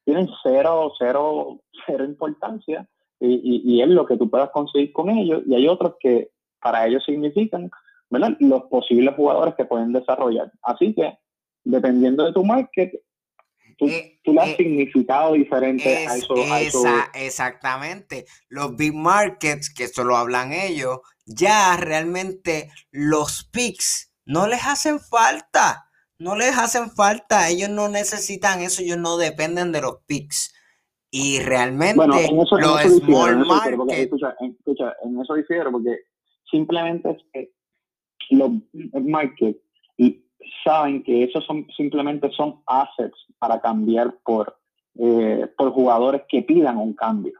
tienen cero, cero, cero importancia y, y, es lo que tú puedas conseguir con ellos y hay otros que para ellos significan ¿verdad? los posibles jugadores que pueden desarrollar. Así que dependiendo de tu market, tú, eh, le has eh, significado diferente a, eso,
Exactamente. Los big markets, que esto lo hablan ellos, ya realmente los picks no les hacen falta. No les hacen falta, ellos no necesitan eso, ellos no dependen de los picks. Y realmente
bueno, en eso, los small markets... Escucha, escucha, en eso difiero porque simplemente es que los markets saben que esos son simplemente son assets para cambiar por, eh, por jugadores que pidan un cambio.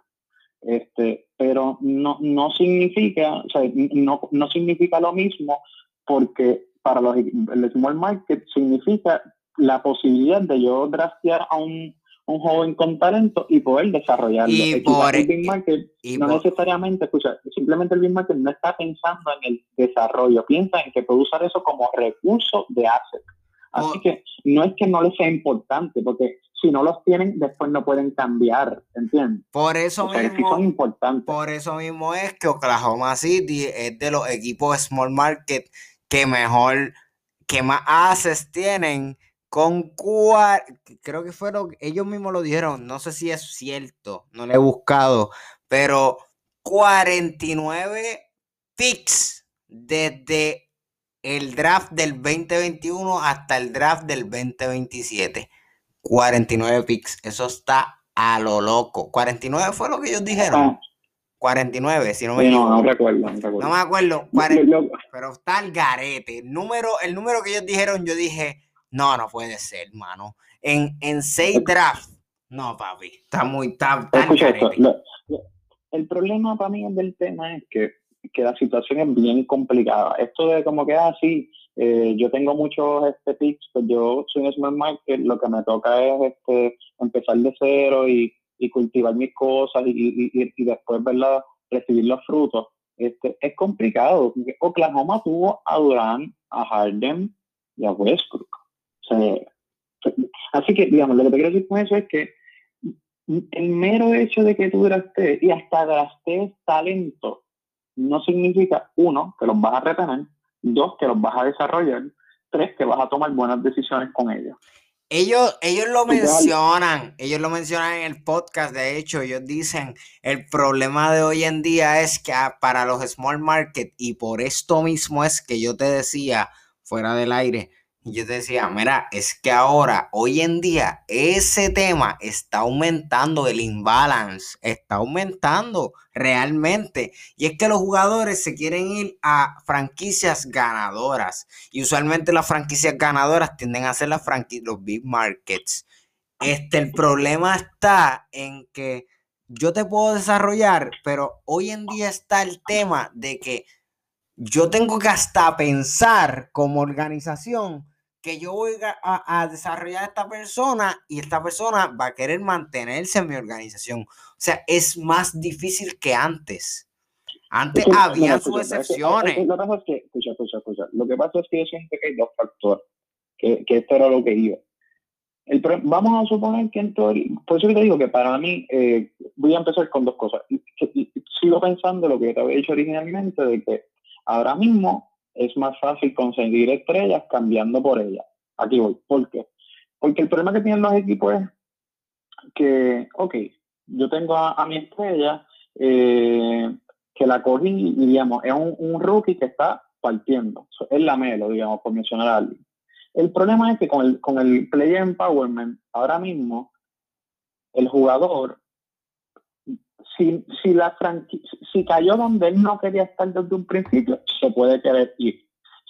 Este, pero no, no significa, o sea, no, no significa lo mismo porque para los el small market significa la posibilidad de yo draftear a un un joven con talento y poder desarrollarlo. Y por, el Big Market no necesariamente, escucha, simplemente el Big Market no está pensando en el desarrollo, piensa en que puede usar eso como recurso de asset. Así que no es que no les sea importante, porque si no los tienen, después no pueden cambiar, ¿entiendes?
Por eso mismo,
son importantes.
Por eso mismo es que Oklahoma City es de los equipos small market que mejor, que más assets tienen con cual, creo que fueron, ellos mismos lo dijeron, no sé si es cierto, no lo he buscado, pero 49 picks desde el draft del 2021 hasta el draft del 2027. 49 picks, eso está a lo loco. 49 fue lo que ellos dijeron. 49, si no me
equivoco. No, no recuerdo, no recuerdo.
No me acuerdo, pero está el garete. El número, el número que ellos dijeron, yo dije, no, no puede ser, hermano. En, en seis drafts, No, papi, está muy tan,
El problema para mí del tema es que, que, la situación es bien complicada. Esto de como que así, ah, eh, yo tengo muchos este, picks, pues yo soy un small market, lo que me toca es este, empezar de cero y, y cultivar mis cosas y, y, y después, ¿verdad? recibir los frutos. Este, es complicado. Oklahoma tuvo a Durán, a Harden y a Westbrook. Así que, digamos, lo que te quiero decir con eso es que el mero hecho de que tú draftes y hasta draftes talento no significa, uno, que los vas a retener, dos, que los vas a desarrollar, tres, que vas a tomar buenas decisiones con ellos.
Ellos, ellos lo mencionan, ellos lo mencionan en el podcast, de hecho, ellos dicen, el problema de hoy en día es que ah, para los small market, y por esto mismo es que yo te decía fuera del aire, yo te decía, mira, es que ahora, hoy en día, ese tema está aumentando, el imbalance está aumentando realmente. Y es que los jugadores se quieren ir a franquicias ganadoras. Y usualmente las franquicias ganadoras tienden a ser las los big markets. Este, el problema está en que yo te puedo desarrollar, pero hoy en día está el tema de que yo tengo que hasta pensar como organización que yo voy a, desarrollar a esta persona y esta persona va a querer mantenerse en mi organización. O sea, es más difícil que antes. Antes había sus excepciones.
Lo que pasa es que, escucha, escucha, escucha. Lo que pasa es que yo siento que hay dos factores, que, que esto era lo que iba. El, vamos a suponer que en por eso te digo que para mí, eh, voy a empezar con dos cosas. sigo pensando lo que te había dicho originalmente, de que ahora mismo es más fácil conseguir estrellas cambiando por ellas. Aquí voy. ¿Por qué? Porque el problema que tienen los equipos es que, ok, yo tengo a, mi estrella eh, que la cogí y, digamos, es un, rookie que está partiendo. Es la melo, digamos, por mencionar a alguien. El problema es que con el, con el player empowerment, ahora mismo, el jugador si, si, la si cayó donde él no quería estar desde un principio, se puede querer ir.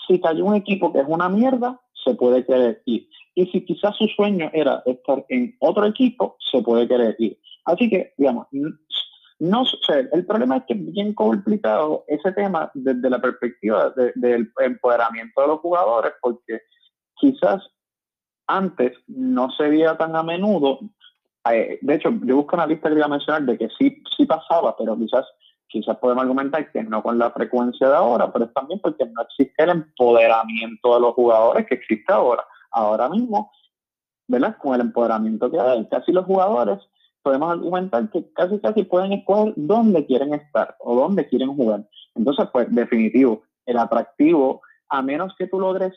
Si cayó un equipo que es una mierda, se puede querer ir. Y si quizás su sueño era estar en otro equipo, se puede querer ir. Así que, digamos, no el problema es que es bien complicado ese tema desde la perspectiva del empoderamiento de los jugadores, porque quizás antes no se veía tan a menudo, eh, de hecho, yo busco una lista que iba a mencionar de que sí, sí pasaba, pero quizás, quizás podemos argumentar que no con la frecuencia de ahora, pero es también porque no existe el empoderamiento de los jugadores que existe ahora. Ahora mismo, ¿verdad? Con el empoderamiento que hay, casi los jugadores podemos argumentar que casi casi pueden escoger dónde quieren estar o dónde quieren jugar. Entonces, pues, definitivo, el atractivo, a menos que tú logres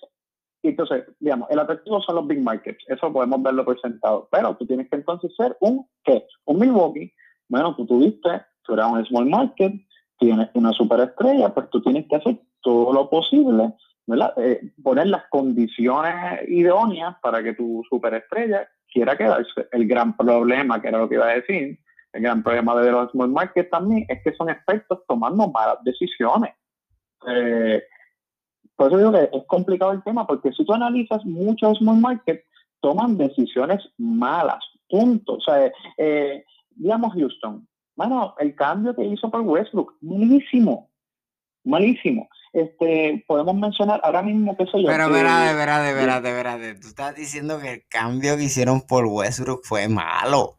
entonces, digamos, el atractivo son los big markets, eso podemos verlo por sentado, pero tú tienes que entonces ser un, ¿qué? Un Milwaukee, bueno, tú tuviste, tú eras un small market, tienes una superestrella, pues tú tienes que hacer todo lo posible, ¿verdad? Eh, poner las condiciones idóneas para que tu superestrella quiera quedarse. El gran problema, que era lo que iba a decir, el gran problema de los small markets también es que son expertos tomando malas decisiones. Eh, por eso digo que es complicado el tema, porque si tú analizas muchos small markets, toman decisiones malas, punto. O sea, eh, digamos Houston, bueno, el cambio que hizo por Westbrook, malísimo, malísimo. Este, podemos mencionar ahora mismo que soy yo.
Pero, verá, verá, verá, verá, tú estás diciendo que el cambio que hicieron por Westbrook fue malo.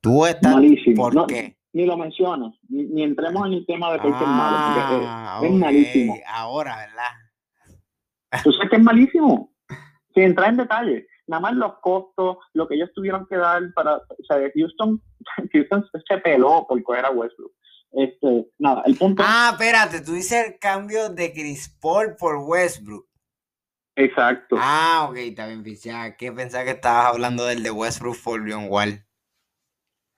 Tú estás.
Malísimo. ¿Por qué? Ni lo mencionas, ni, entremos en el tema de por qué es malo, ah, es, malísimo.
Ahora, ¿verdad?
Tú sabes que es malísimo, sin entrar en detalle. Nada más los costos, lo que ellos tuvieron que dar para, o sea, Houston, <laughs> Houston se peló por coger a Westbrook. Este, nada, el punto.
Ah, espérate, tú dices el cambio de Chris Paul por Westbrook.
Exacto.
Ah, ok, está bien, ya que pensaba que estabas hablando del de Westbrook por John Wall.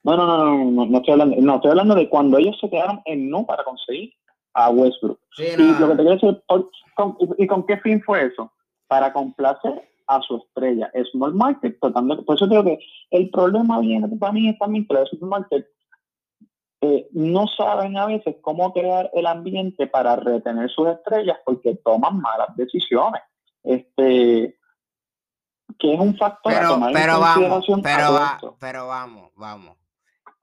No, no, no, no, no, estoy hablando, no, estoy hablando de cuando ellos se quedaron en no para conseguir a Westbrook. y lo que te quiero decir, ¿y con qué fin fue eso? Para complacer a su estrella. Small market, tratando, por eso creo que el problema viene para mí es también que los market eh, no saben a veces cómo crear el ambiente para retener sus estrellas porque toman malas decisiones. Este, que es un factor
pero,
a tomar
pero
en
vamos, va- pero vamos, vamos.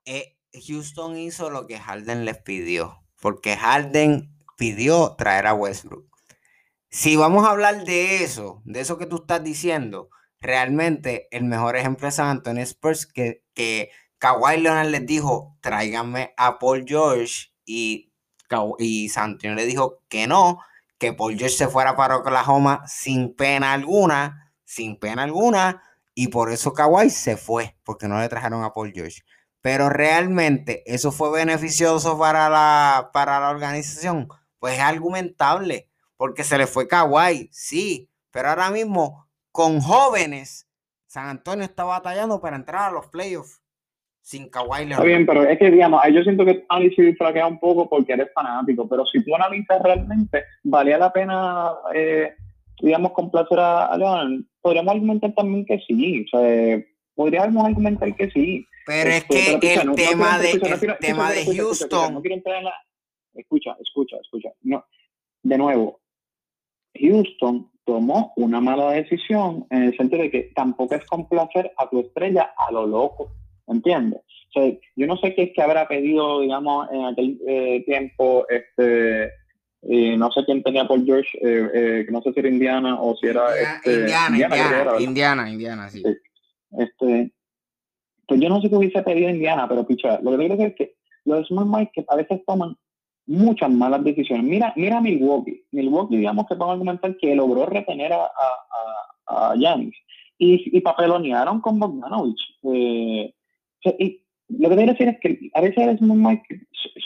Eh, Houston hizo lo que Harden les pidió, porque Harden pidió traer a Westbrook. Si vamos a hablar de eso, de eso que tú estás diciendo, realmente el mejor ejemplo es San Spurs, que, que Kawhi Leonard les dijo, tráiganme a Paul George, y, y San Antonio le dijo que no, que Paul George se fuera para Oklahoma sin pena alguna, sin pena alguna, y por eso Kawhi se fue, porque no le trajeron a Paul George. Pero realmente eso fue beneficioso para la, para la organización. Pues es argumentable, porque se le fue Kawhi, sí, pero ahora mismo con jóvenes, San Antonio está batallando para entrar a los playoffs sin Kawhi
Está bien, pero es que, digamos, yo siento que análisis flaquea un poco porque eres fanático, pero si tú analizas realmente, ¿valía la pena, eh, digamos, complacer a, a Leonard? Podríamos argumentar también que sí, o sea, podríamos argumentar que sí.
Pero es que
escucha,
el
no-
tema de,
escucha,
el
quiero-
tema
escucha,
de Houston,
no quiero entrar en la- Escucha, escucha, escucha. No, de nuevo, Houston tomó una mala decisión en el sentido de que tampoco es complacer a tu estrella a lo loco, ¿entiendes? O sea, yo no sé qué es que habrá pedido, digamos, en aquel eh, tiempo, este, eh, no sé quién tenía por George, eh, eh, no sé si era Indiana o si era...
Indiana,
este,
Indiana, Indiana. Indiana, Indiana, sí.
Sí. Este, yo no sé qué hubiese pedido Indiana, pero picha, lo que quiero decir es que los small markets a veces toman muchas malas decisiones. Mira, mira Milwaukee. Milwaukee, digamos que podemos argumentar que logró retener a, a, a, Giannis y, y papelonearon con Bogdanovich. Eh, y lo que quiero decir es que a veces el small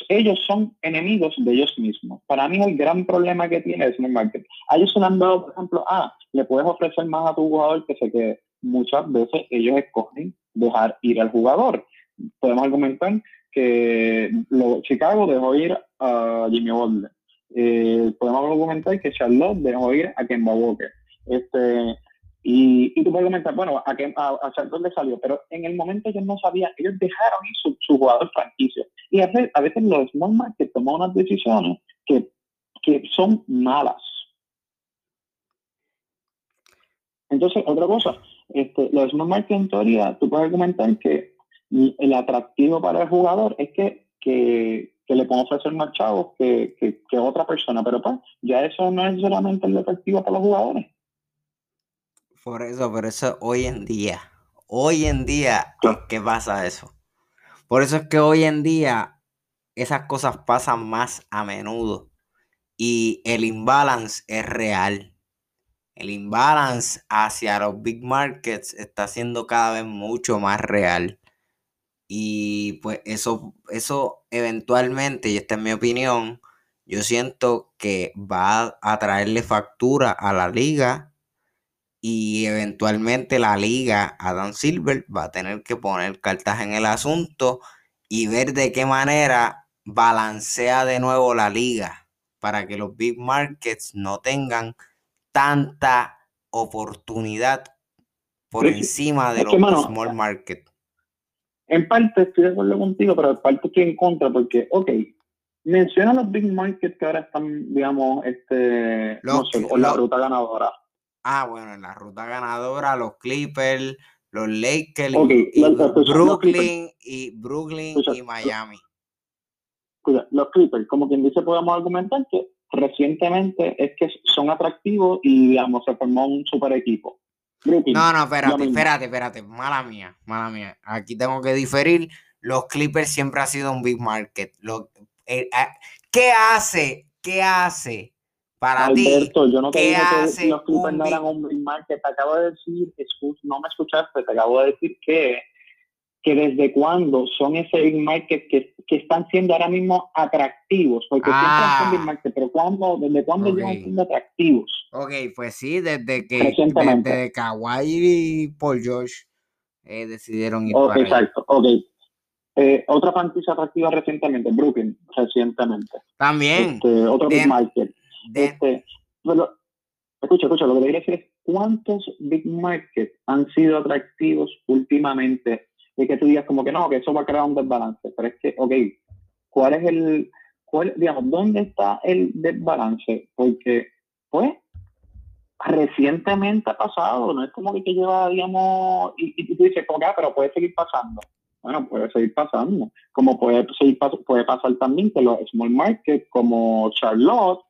ellos son enemigos de ellos mismos. Para mí el gran problema que tiene el small market. A ellos se le han dado, por ejemplo, ah, le puedes ofrecer más a tu jugador que se quede. Muchas veces ellos escogen dejar ir al jugador. Podemos argumentar que Chicago dejó ir a Jimmy Butler. Eh, podemos argumentar que Charlotte dejó ir a Kemba Walker. Este, y, y tú puedes comentar, bueno, a, Kem- a, Charlotte le salió, pero en el momento ellos no sabían, ellos dejaron ir su, su jugador franquicia. Y a veces, a veces los small market toman unas decisiones que, que son malas. Entonces, otra cosa, este, los small market en teoría, tú puedes argumentar que el atractivo para el jugador es que, que, que le pueden ofrecer más chavos que, que, que otra persona, pero pues ya eso no es solamente el atractivo para los jugadores.
Por eso, por eso hoy en día, hoy en día,
Claro.
¿qué pasa eso? Por eso es que hoy en día esas cosas pasan más a menudo y el imbalance es real. El imbalance hacia los big markets está siendo cada vez mucho más real. Y pues eso, eso eventualmente, y esta es mi opinión, yo siento que va a traerle factura a la liga y eventualmente la liga, Adam Silver, va a tener que poner cartas en el asunto y ver de qué manera balancea de nuevo la liga para que los big markets no tengan tanta oportunidad por encima de
es
los
que, mano,
small markets.
En parte estoy de acuerdo contigo, pero en parte estoy en contra porque, ok, menciona los big markets que ahora están, digamos, este, no
Los-
sé, con la ruta ganadora.
Ah, bueno, en la ruta ganadora, los Clippers, los Lakers, y,
los-
Brooklyn y Brooklyn
Escucha,
y Miami.
Cuida, los Clippers, como quien dice, podemos argumentar que recientemente es que son atractivos y, digamos, se formó un super equipo. Brooklyn,
No, no, espérate, espérate, espérate. Mala mía, mala mía. Aquí tengo que diferir. Los Clippers siempre ha sido un big market. Lo- eh, ah, ¿Qué hace? ¿Qué hace para ti?
Alberto, yo no te
¿qué
dije
hace
que los Clippers no eran un big market, te acabo de decir, no me escuchaste, te acabo de decir que, que desde cuándo son ese big market que, que están siendo ahora mismo atractivos, porque
Ah.
siempre son big market, pero ¿cuándo, desde cuándo
Ok.
llevan siendo atractivos?
Ok, pues sí, desde que desde Kawhi y Paul George eh, decidieron ir
Oh,
para
exacto, ok. Eh, otra franquicia atractiva recientemente, Brooklyn, recientemente.
También,
Este, otro big
de-
market.
de-
Este, pero, escucha, escucha, lo que te decir es cuántos big markets han sido atractivos últimamente de que tú digas como que no, que eso va a crear un desbalance, pero es que, ok, ¿cuál es el, cuál, digamos, dónde está el desbalance? Porque, pues, recientemente ha pasado, no es como que, lleva, digamos, y, tú dices, ah, pero puede seguir pasando. Bueno, puede seguir pasando. Como puede, seguir, puede pasar también que los small markets como Charlotte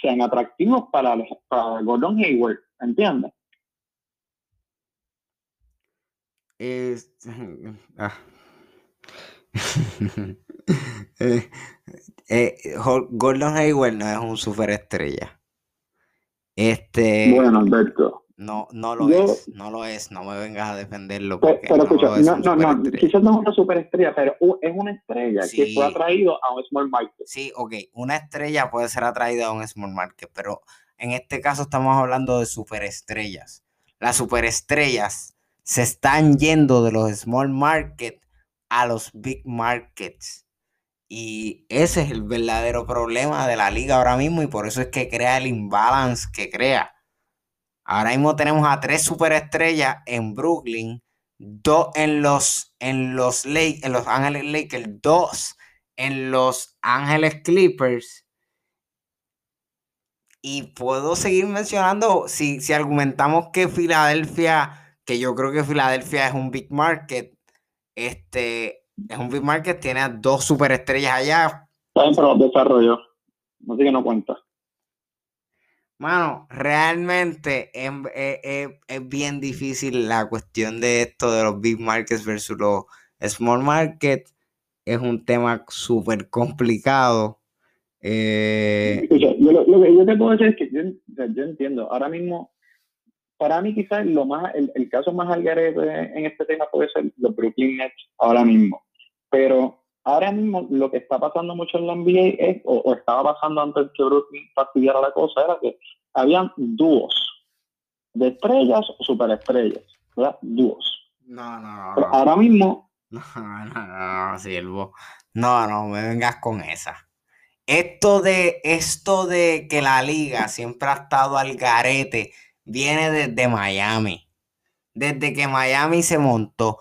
sean atractivos para, para Gordon Hayward, ¿entiendes?
Es, <laughs> ah. <laughs> Eh, eh, Gordon Hayward no es un superestrella. Este.
Bueno, Alberto.
No, no lo es, no lo es, no me vengas a defenderlo.
Pero, escucha, no, no, no, quizás no es una superestrella, pero es una estrella que fue atraído a un small market.
Sí, ok, una estrella puede ser atraída a un small market, pero en este caso estamos hablando de superestrellas. Las superestrellas se están yendo de los small markets a los big markets. Y ese es el verdadero problema de la liga ahora mismo y por eso es que crea el imbalance que crea. Ahora mismo tenemos a tres superestrellas en Brooklyn, dos en los, en los, Lake, en los Ángeles Lakers, dos en los Ángeles Clippers. Y puedo seguir mencionando, si, si argumentamos que Filadelfia que yo creo que Filadelfia es un big market. Este es un big market, tiene dos superestrellas allá.
Está en desarrollo, así que no cuenta.
Mano, realmente es, bien difícil la cuestión de esto de los big markets versus los small markets. Es un tema súper complicado.
Eh, lo, que yo te puedo decir es que yo entiendo, ahora mismo para mí quizás lo más, el, caso más algarete en este tema puede ser los Brooklyn Nets ahora mismo. Pero ahora mismo lo que está pasando mucho en la NBA es, o, estaba pasando antes que Brooklyn fastidiara la cosa, era que habían dúos de estrellas o superestrellas, ¿verdad? Dúos.
No, no, no.
ahora mismo...
No, no, no, no, Silvo. No, no, me vengas con esa. Esto de, esto de que la liga siempre ha estado al garete viene desde Miami. Desde que Miami se montó.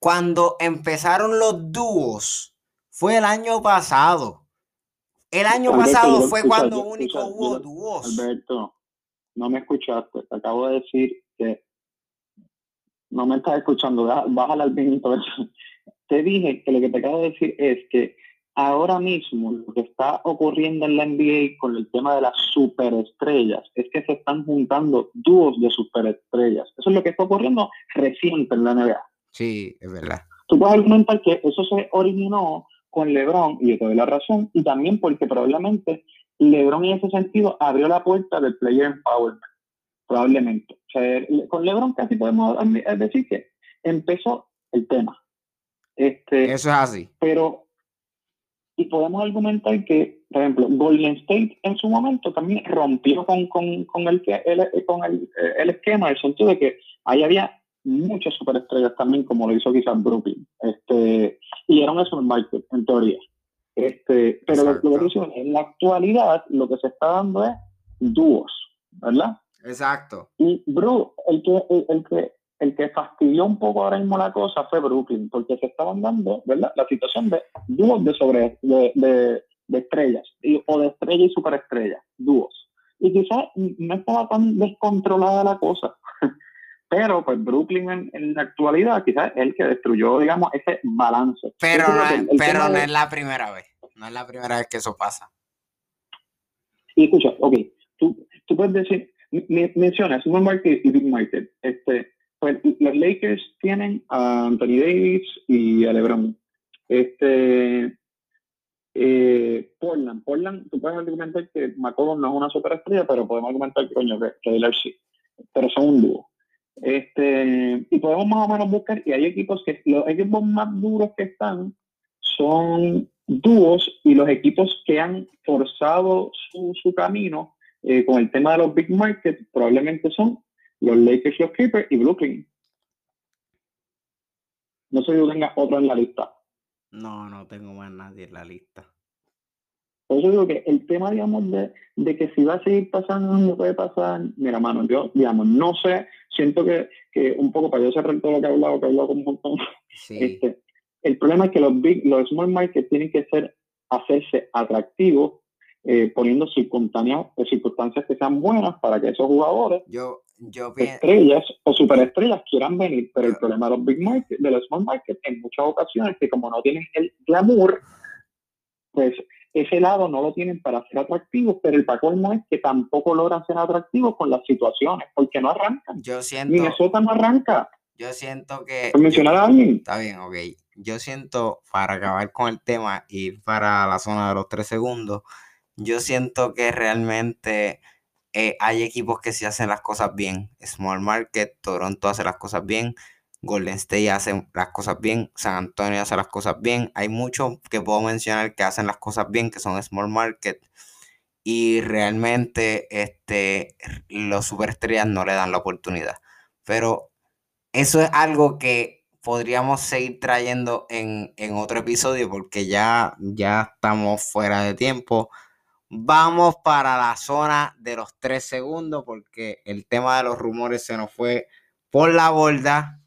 Cuando empezaron los dúos, fue el año pasado. El año pasado fue cuando único hubo dúos.
Alberto, no me escuchaste. Te acabo de decir que no me estás escuchando. Bájale al vinito. <laughs> Te dije que lo que te acabo de decir es que ahora mismo lo que está ocurriendo en la NBA con el tema de las superestrellas es que se están juntando dúos de superestrellas. Eso es lo que está ocurriendo reciente en la NBA.
Sí, es verdad.
Tú puedes argumentar que eso se originó con LeBron, y yo te doy la razón, y también porque probablemente LeBron en ese sentido abrió la puerta del player empowerment, probablemente. O sea, con LeBron casi podemos decir que empezó el tema. Este,
eso es así.
Pero y podemos argumentar que, por ejemplo, Golden State en su momento también rompió con, con, con, el, el, con el, el, esquema, el sentido de que ahí había muchas superestrellas también, como lo hizo quizás Brooklyn. Este, y era un small market, en teoría. Este, pero lo, que en la actualidad lo que se está dando es dúos, ¿verdad?
Exacto.
Y Bru, el que, el que el que fastidió un poco ahora mismo la cosa fue Brooklyn, porque se estaban dando, ¿verdad? La situación de dúos de, sobre, de, estrellas, o de estrella y superestrella, dúos. Y quizás no estaba tan descontrolada la cosa, <laughs> pero pues Brooklyn en, la actualidad quizás es el que destruyó, digamos, ese balance.
Pero, no, es, pero no es la primera vez, no es la primera vez que eso pasa.
Y escucha, ok, tú, tú puedes decir, mencionas Small Market y Big Market, este, pues los Lakers tienen a Anthony Davis y a LeBron. Este, eh, Portland, Portland, tú puedes argumentar que McCollum no es una superestrella, pero podemos argumentar que coño, que, que sí. Pero son un dúo. Este, y podemos más o menos buscar, y hay equipos que, los equipos más duros que están son dúos y los equipos que han forzado su, su camino eh, con el tema de los big markets probablemente son los Lakers, los Clippers y Brooklyn. No sé si tú tengas otro en la lista.
No, no tengo más nadie en la lista.
Por eso digo que el tema, digamos, de, de que si va a seguir pasando, no puede pasar. Mira, mano, yo, digamos, no sé, siento que, que un poco para yo cerrar todo lo que he hablado, que he hablado con un montón. <laughs> Este, el problema es que los big, los small markets tienen que ser, hacerse atractivos eh, poniendo circunstancias, circunstancias que sean buenas para que esos jugadores,
yo, yo
estrellas o superestrellas quieran venir. Pero el problema de los big market, de los small market, en muchas ocasiones, que como no tienen el glamour, pues ese lado no lo tienen para ser atractivos, pero el no es que tampoco logran ser atractivos con las situaciones, porque no arrancan.
Yo siento.
Minnesota no arranca.
Yo siento que.
mencionar a alguien?
Está bien, ok. Yo siento, para acabar con el tema y para la zona de los tres segundos, yo siento que realmente eh, hay equipos que sí hacen las cosas bien. Small Market, Toronto hace las cosas bien. Golden State hace las cosas bien, San Antonio hace las cosas bien. Hay muchos que puedo mencionar que hacen las cosas bien, que son small market. Y realmente este, los superestrellas no le dan la oportunidad. Pero eso es algo que podríamos seguir trayendo en, otro episodio porque ya, ya estamos fuera de tiempo. Vamos para la zona de los tres segundos porque el tema de los rumores se nos fue por la borda.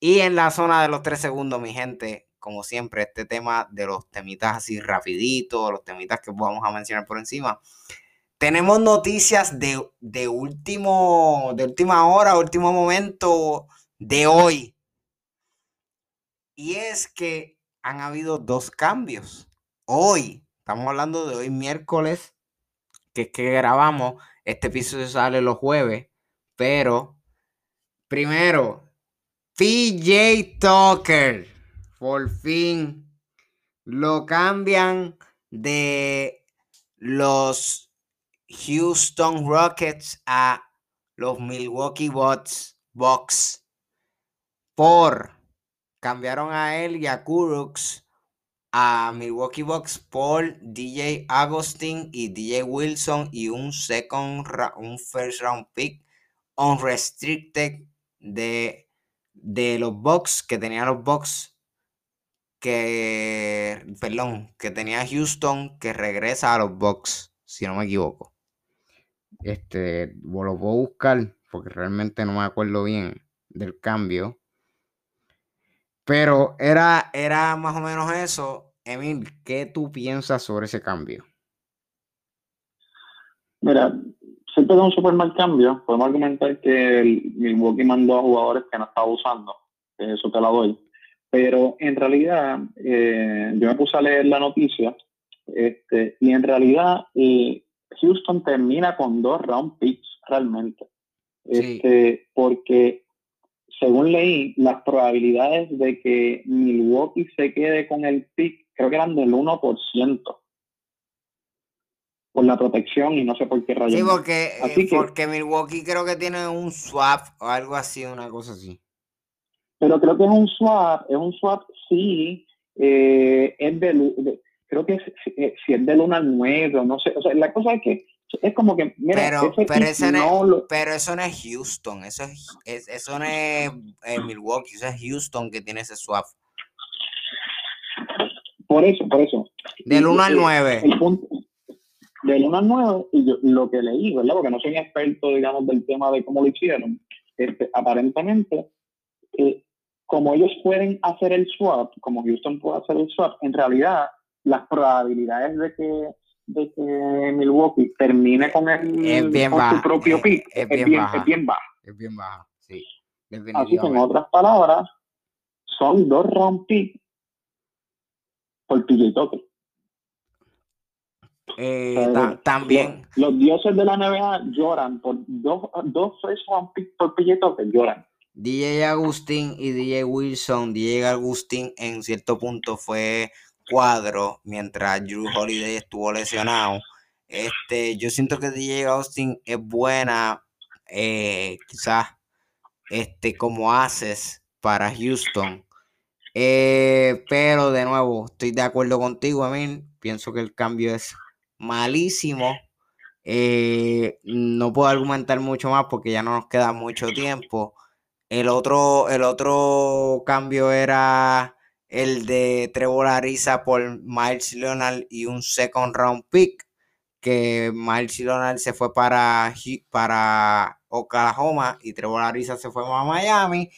Y en la zona de los tres segundos, mi gente, como siempre, este tema de los temitas así rapidito, los temitas que vamos a mencionar por encima. Tenemos noticias de, de, último, de última hora, último momento de hoy. Y es que han habido dos cambios. Hoy, estamos hablando de hoy miércoles, que es que grabamos. Este episodio sale los jueves, pero primero, PJ Tucker, por fin, lo cambian de los Houston Rockets a los Milwaukee Bucks. Bucks por cambiaron a él y a Kuroks a Milwaukee Bucks por DJ Agustin y DJ Wilson y un second un first round pick unrestricted de de los Bucks que tenía los Bucks que perdón, que tenía Houston que regresa a los Bucks, si no me equivoco. Este, lo puedo buscar porque realmente no me acuerdo bien del cambio. Pero era, era más o menos eso. Emil, ¿qué tú piensas sobre ese cambio?
Mira, siempre da un super mal cambio. Podemos argumentar que el Milwaukee mandó a jugadores que no estaba usando. Eso te la doy. Pero en realidad, eh, yo me puse a leer la noticia este, y en realidad eh, Houston termina con dos round picks realmente. Este, Porque según leí, las probabilidades de que Milwaukee se quede con el pick creo que eran del 1% por la protección y no sé por qué rayos.
Sí, porque, eh, porque Milwaukee creo que tiene un swap o algo así, una cosa así.
Pero creo que es un swap, es un swap, sí, eh, es de, creo que eh, si es del 1 al 9, no sé, o sea, la cosa es que es como que, mira,
pero, pero, no pero eso no es Houston, eso, es, eso no es Milwaukee, eso es Houston que tiene ese swap.
Por eso, por eso.
Del 1 al 9.
El punto, del 1 al 9, y yo, lo que leí, ¿verdad? Porque no soy experto, digamos, del tema de cómo lo hicieron. Este, aparentemente, eh, como ellos pueden hacer el swap, como Houston puede hacer el swap, en realidad las probabilidades de que, de que Milwaukee termine con, el, su propio pick es, bien, baja. es bien baja.
Es bien baja, sí.
Así que en otras palabras, son dos round picks por PJ Tucker.
Eh, también.
Los, dioses de la NBA lloran por dos, dos first round picks por PJ Tucker, lloran.
DJ Agustín y DJ Wilson, DJ Agustín en cierto punto fue cuadro mientras Drew Holiday estuvo lesionado. Este, yo siento que DJ Agustín es buena, eh, quizás este, como haces para Houston. Eh, pero de nuevo, estoy de acuerdo contigo, Emil. Pienso que el cambio es malísimo. Eh, no puedo argumentar mucho más porque ya no nos queda mucho tiempo. El otro, el otro cambio era el de Trevor Ariza por Miles Leonard y un second round pick. Que Miles Leonard se fue para, para Oklahoma y Trevor Ariza se fue a Miami.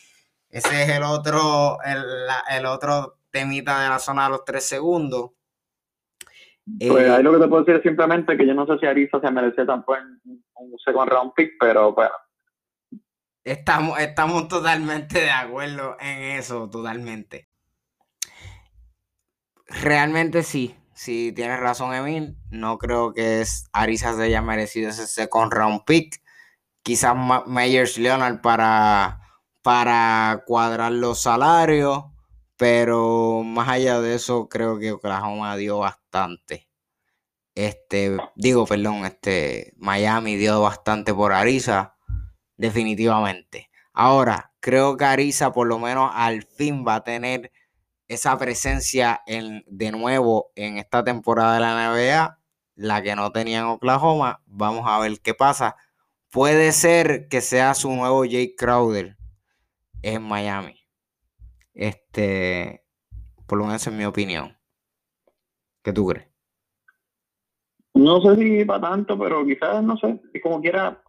Ese es el otro, el, el otro temita de la zona de los tres segundos.
Pues ahí lo que te puedo decir es simplemente que yo no sé si Arisa se merecía tampoco un second round pick, pero bueno.
Estamos, estamos totalmente de acuerdo en eso, totalmente. Realmente sí, sí tienes razón, Emil. No creo que es, Arisa se haya merecido ese second round pick. Quizás Meyers Leonard para, para cuadrar los salarios, pero más allá de eso, creo que Oklahoma dio bastante. Este, digo, perdón, este, Miami dio bastante por Arisa, definitivamente. Ahora, creo que Arisa por lo menos al fin va a tener esa presencia en, de nuevo en esta temporada de la NBA, la que no tenía en Oklahoma. Vamos a ver qué pasa. Puede ser que sea su nuevo Jake Crowder en Miami. Este, por lo menos en mi opinión. ¿Qué tú crees?
No sé si para tanto, pero quizás, no sé, como quiera,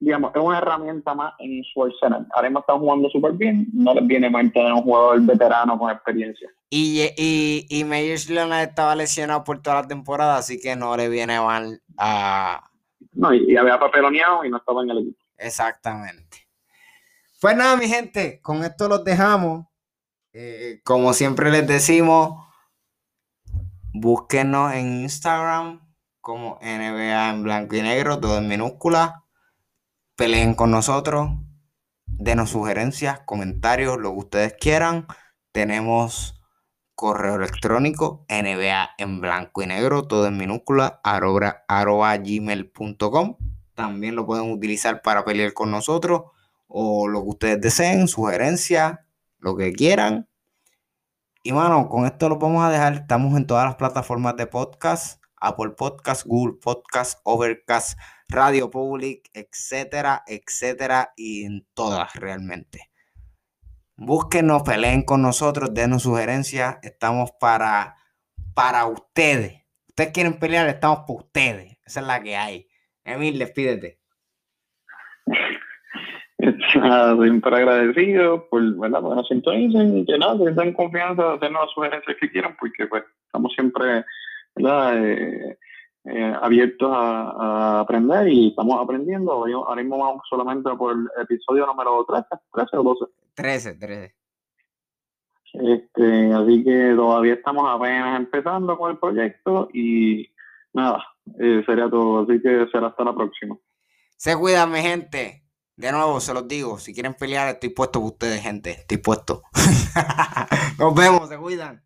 digamos, es una herramienta más en su arsenal. Ahora mismo están jugando súper bien, no les viene mal tener un jugador veterano con experiencia.
Y, y, y Meyers Leonard estaba lesionado por toda la temporada, así que no le viene mal a...
No, y, había papeloneado y no estaba en el equipo.
Exactamente. Pues nada, mi gente, con esto los dejamos. Eh, como siempre les decimos, búsquenos en Instagram como NBA en blanco y negro, todo en minúscula. Peleen con nosotros, denos sugerencias, comentarios, lo que ustedes quieran. Tenemos correo electrónico NBA en blanco y negro, todo en minúscula, arroba, gmail.com. También lo pueden utilizar para pelear con nosotros o lo que ustedes deseen, sugerencias, lo que quieran. Y bueno, con esto lo vamos a dejar. Estamos en todas las plataformas de podcast. Apple Podcast, Google Podcast, Overcast, Radio Public, etcétera, etcétera, y en todas realmente. Búsquenos, peleen con nosotros, denos sugerencias. Estamos para, para ustedes. Ustedes quieren pelear, estamos para ustedes. Esa es la que hay. Emil, despídete. <laughs>
siempre agradecido por, ¿verdad? Porque nos y que nada, que den confianza de hacernos las sugerencias que quieran, porque pues estamos siempre eh, eh, abiertos a, aprender y estamos aprendiendo. Ahora mismo vamos solamente por el episodio número 13, 13 o 12.
13, 13.
Este, así que todavía estamos apenas empezando con el proyecto y nada, eh, sería todo. Así que será hasta la próxima.
Se cuidan, mi gente. De nuevo, se los digo, si quieren pelear, estoy puesto por ustedes, gente. Estoy puesto. <laughs> Nos vemos, se cuidan.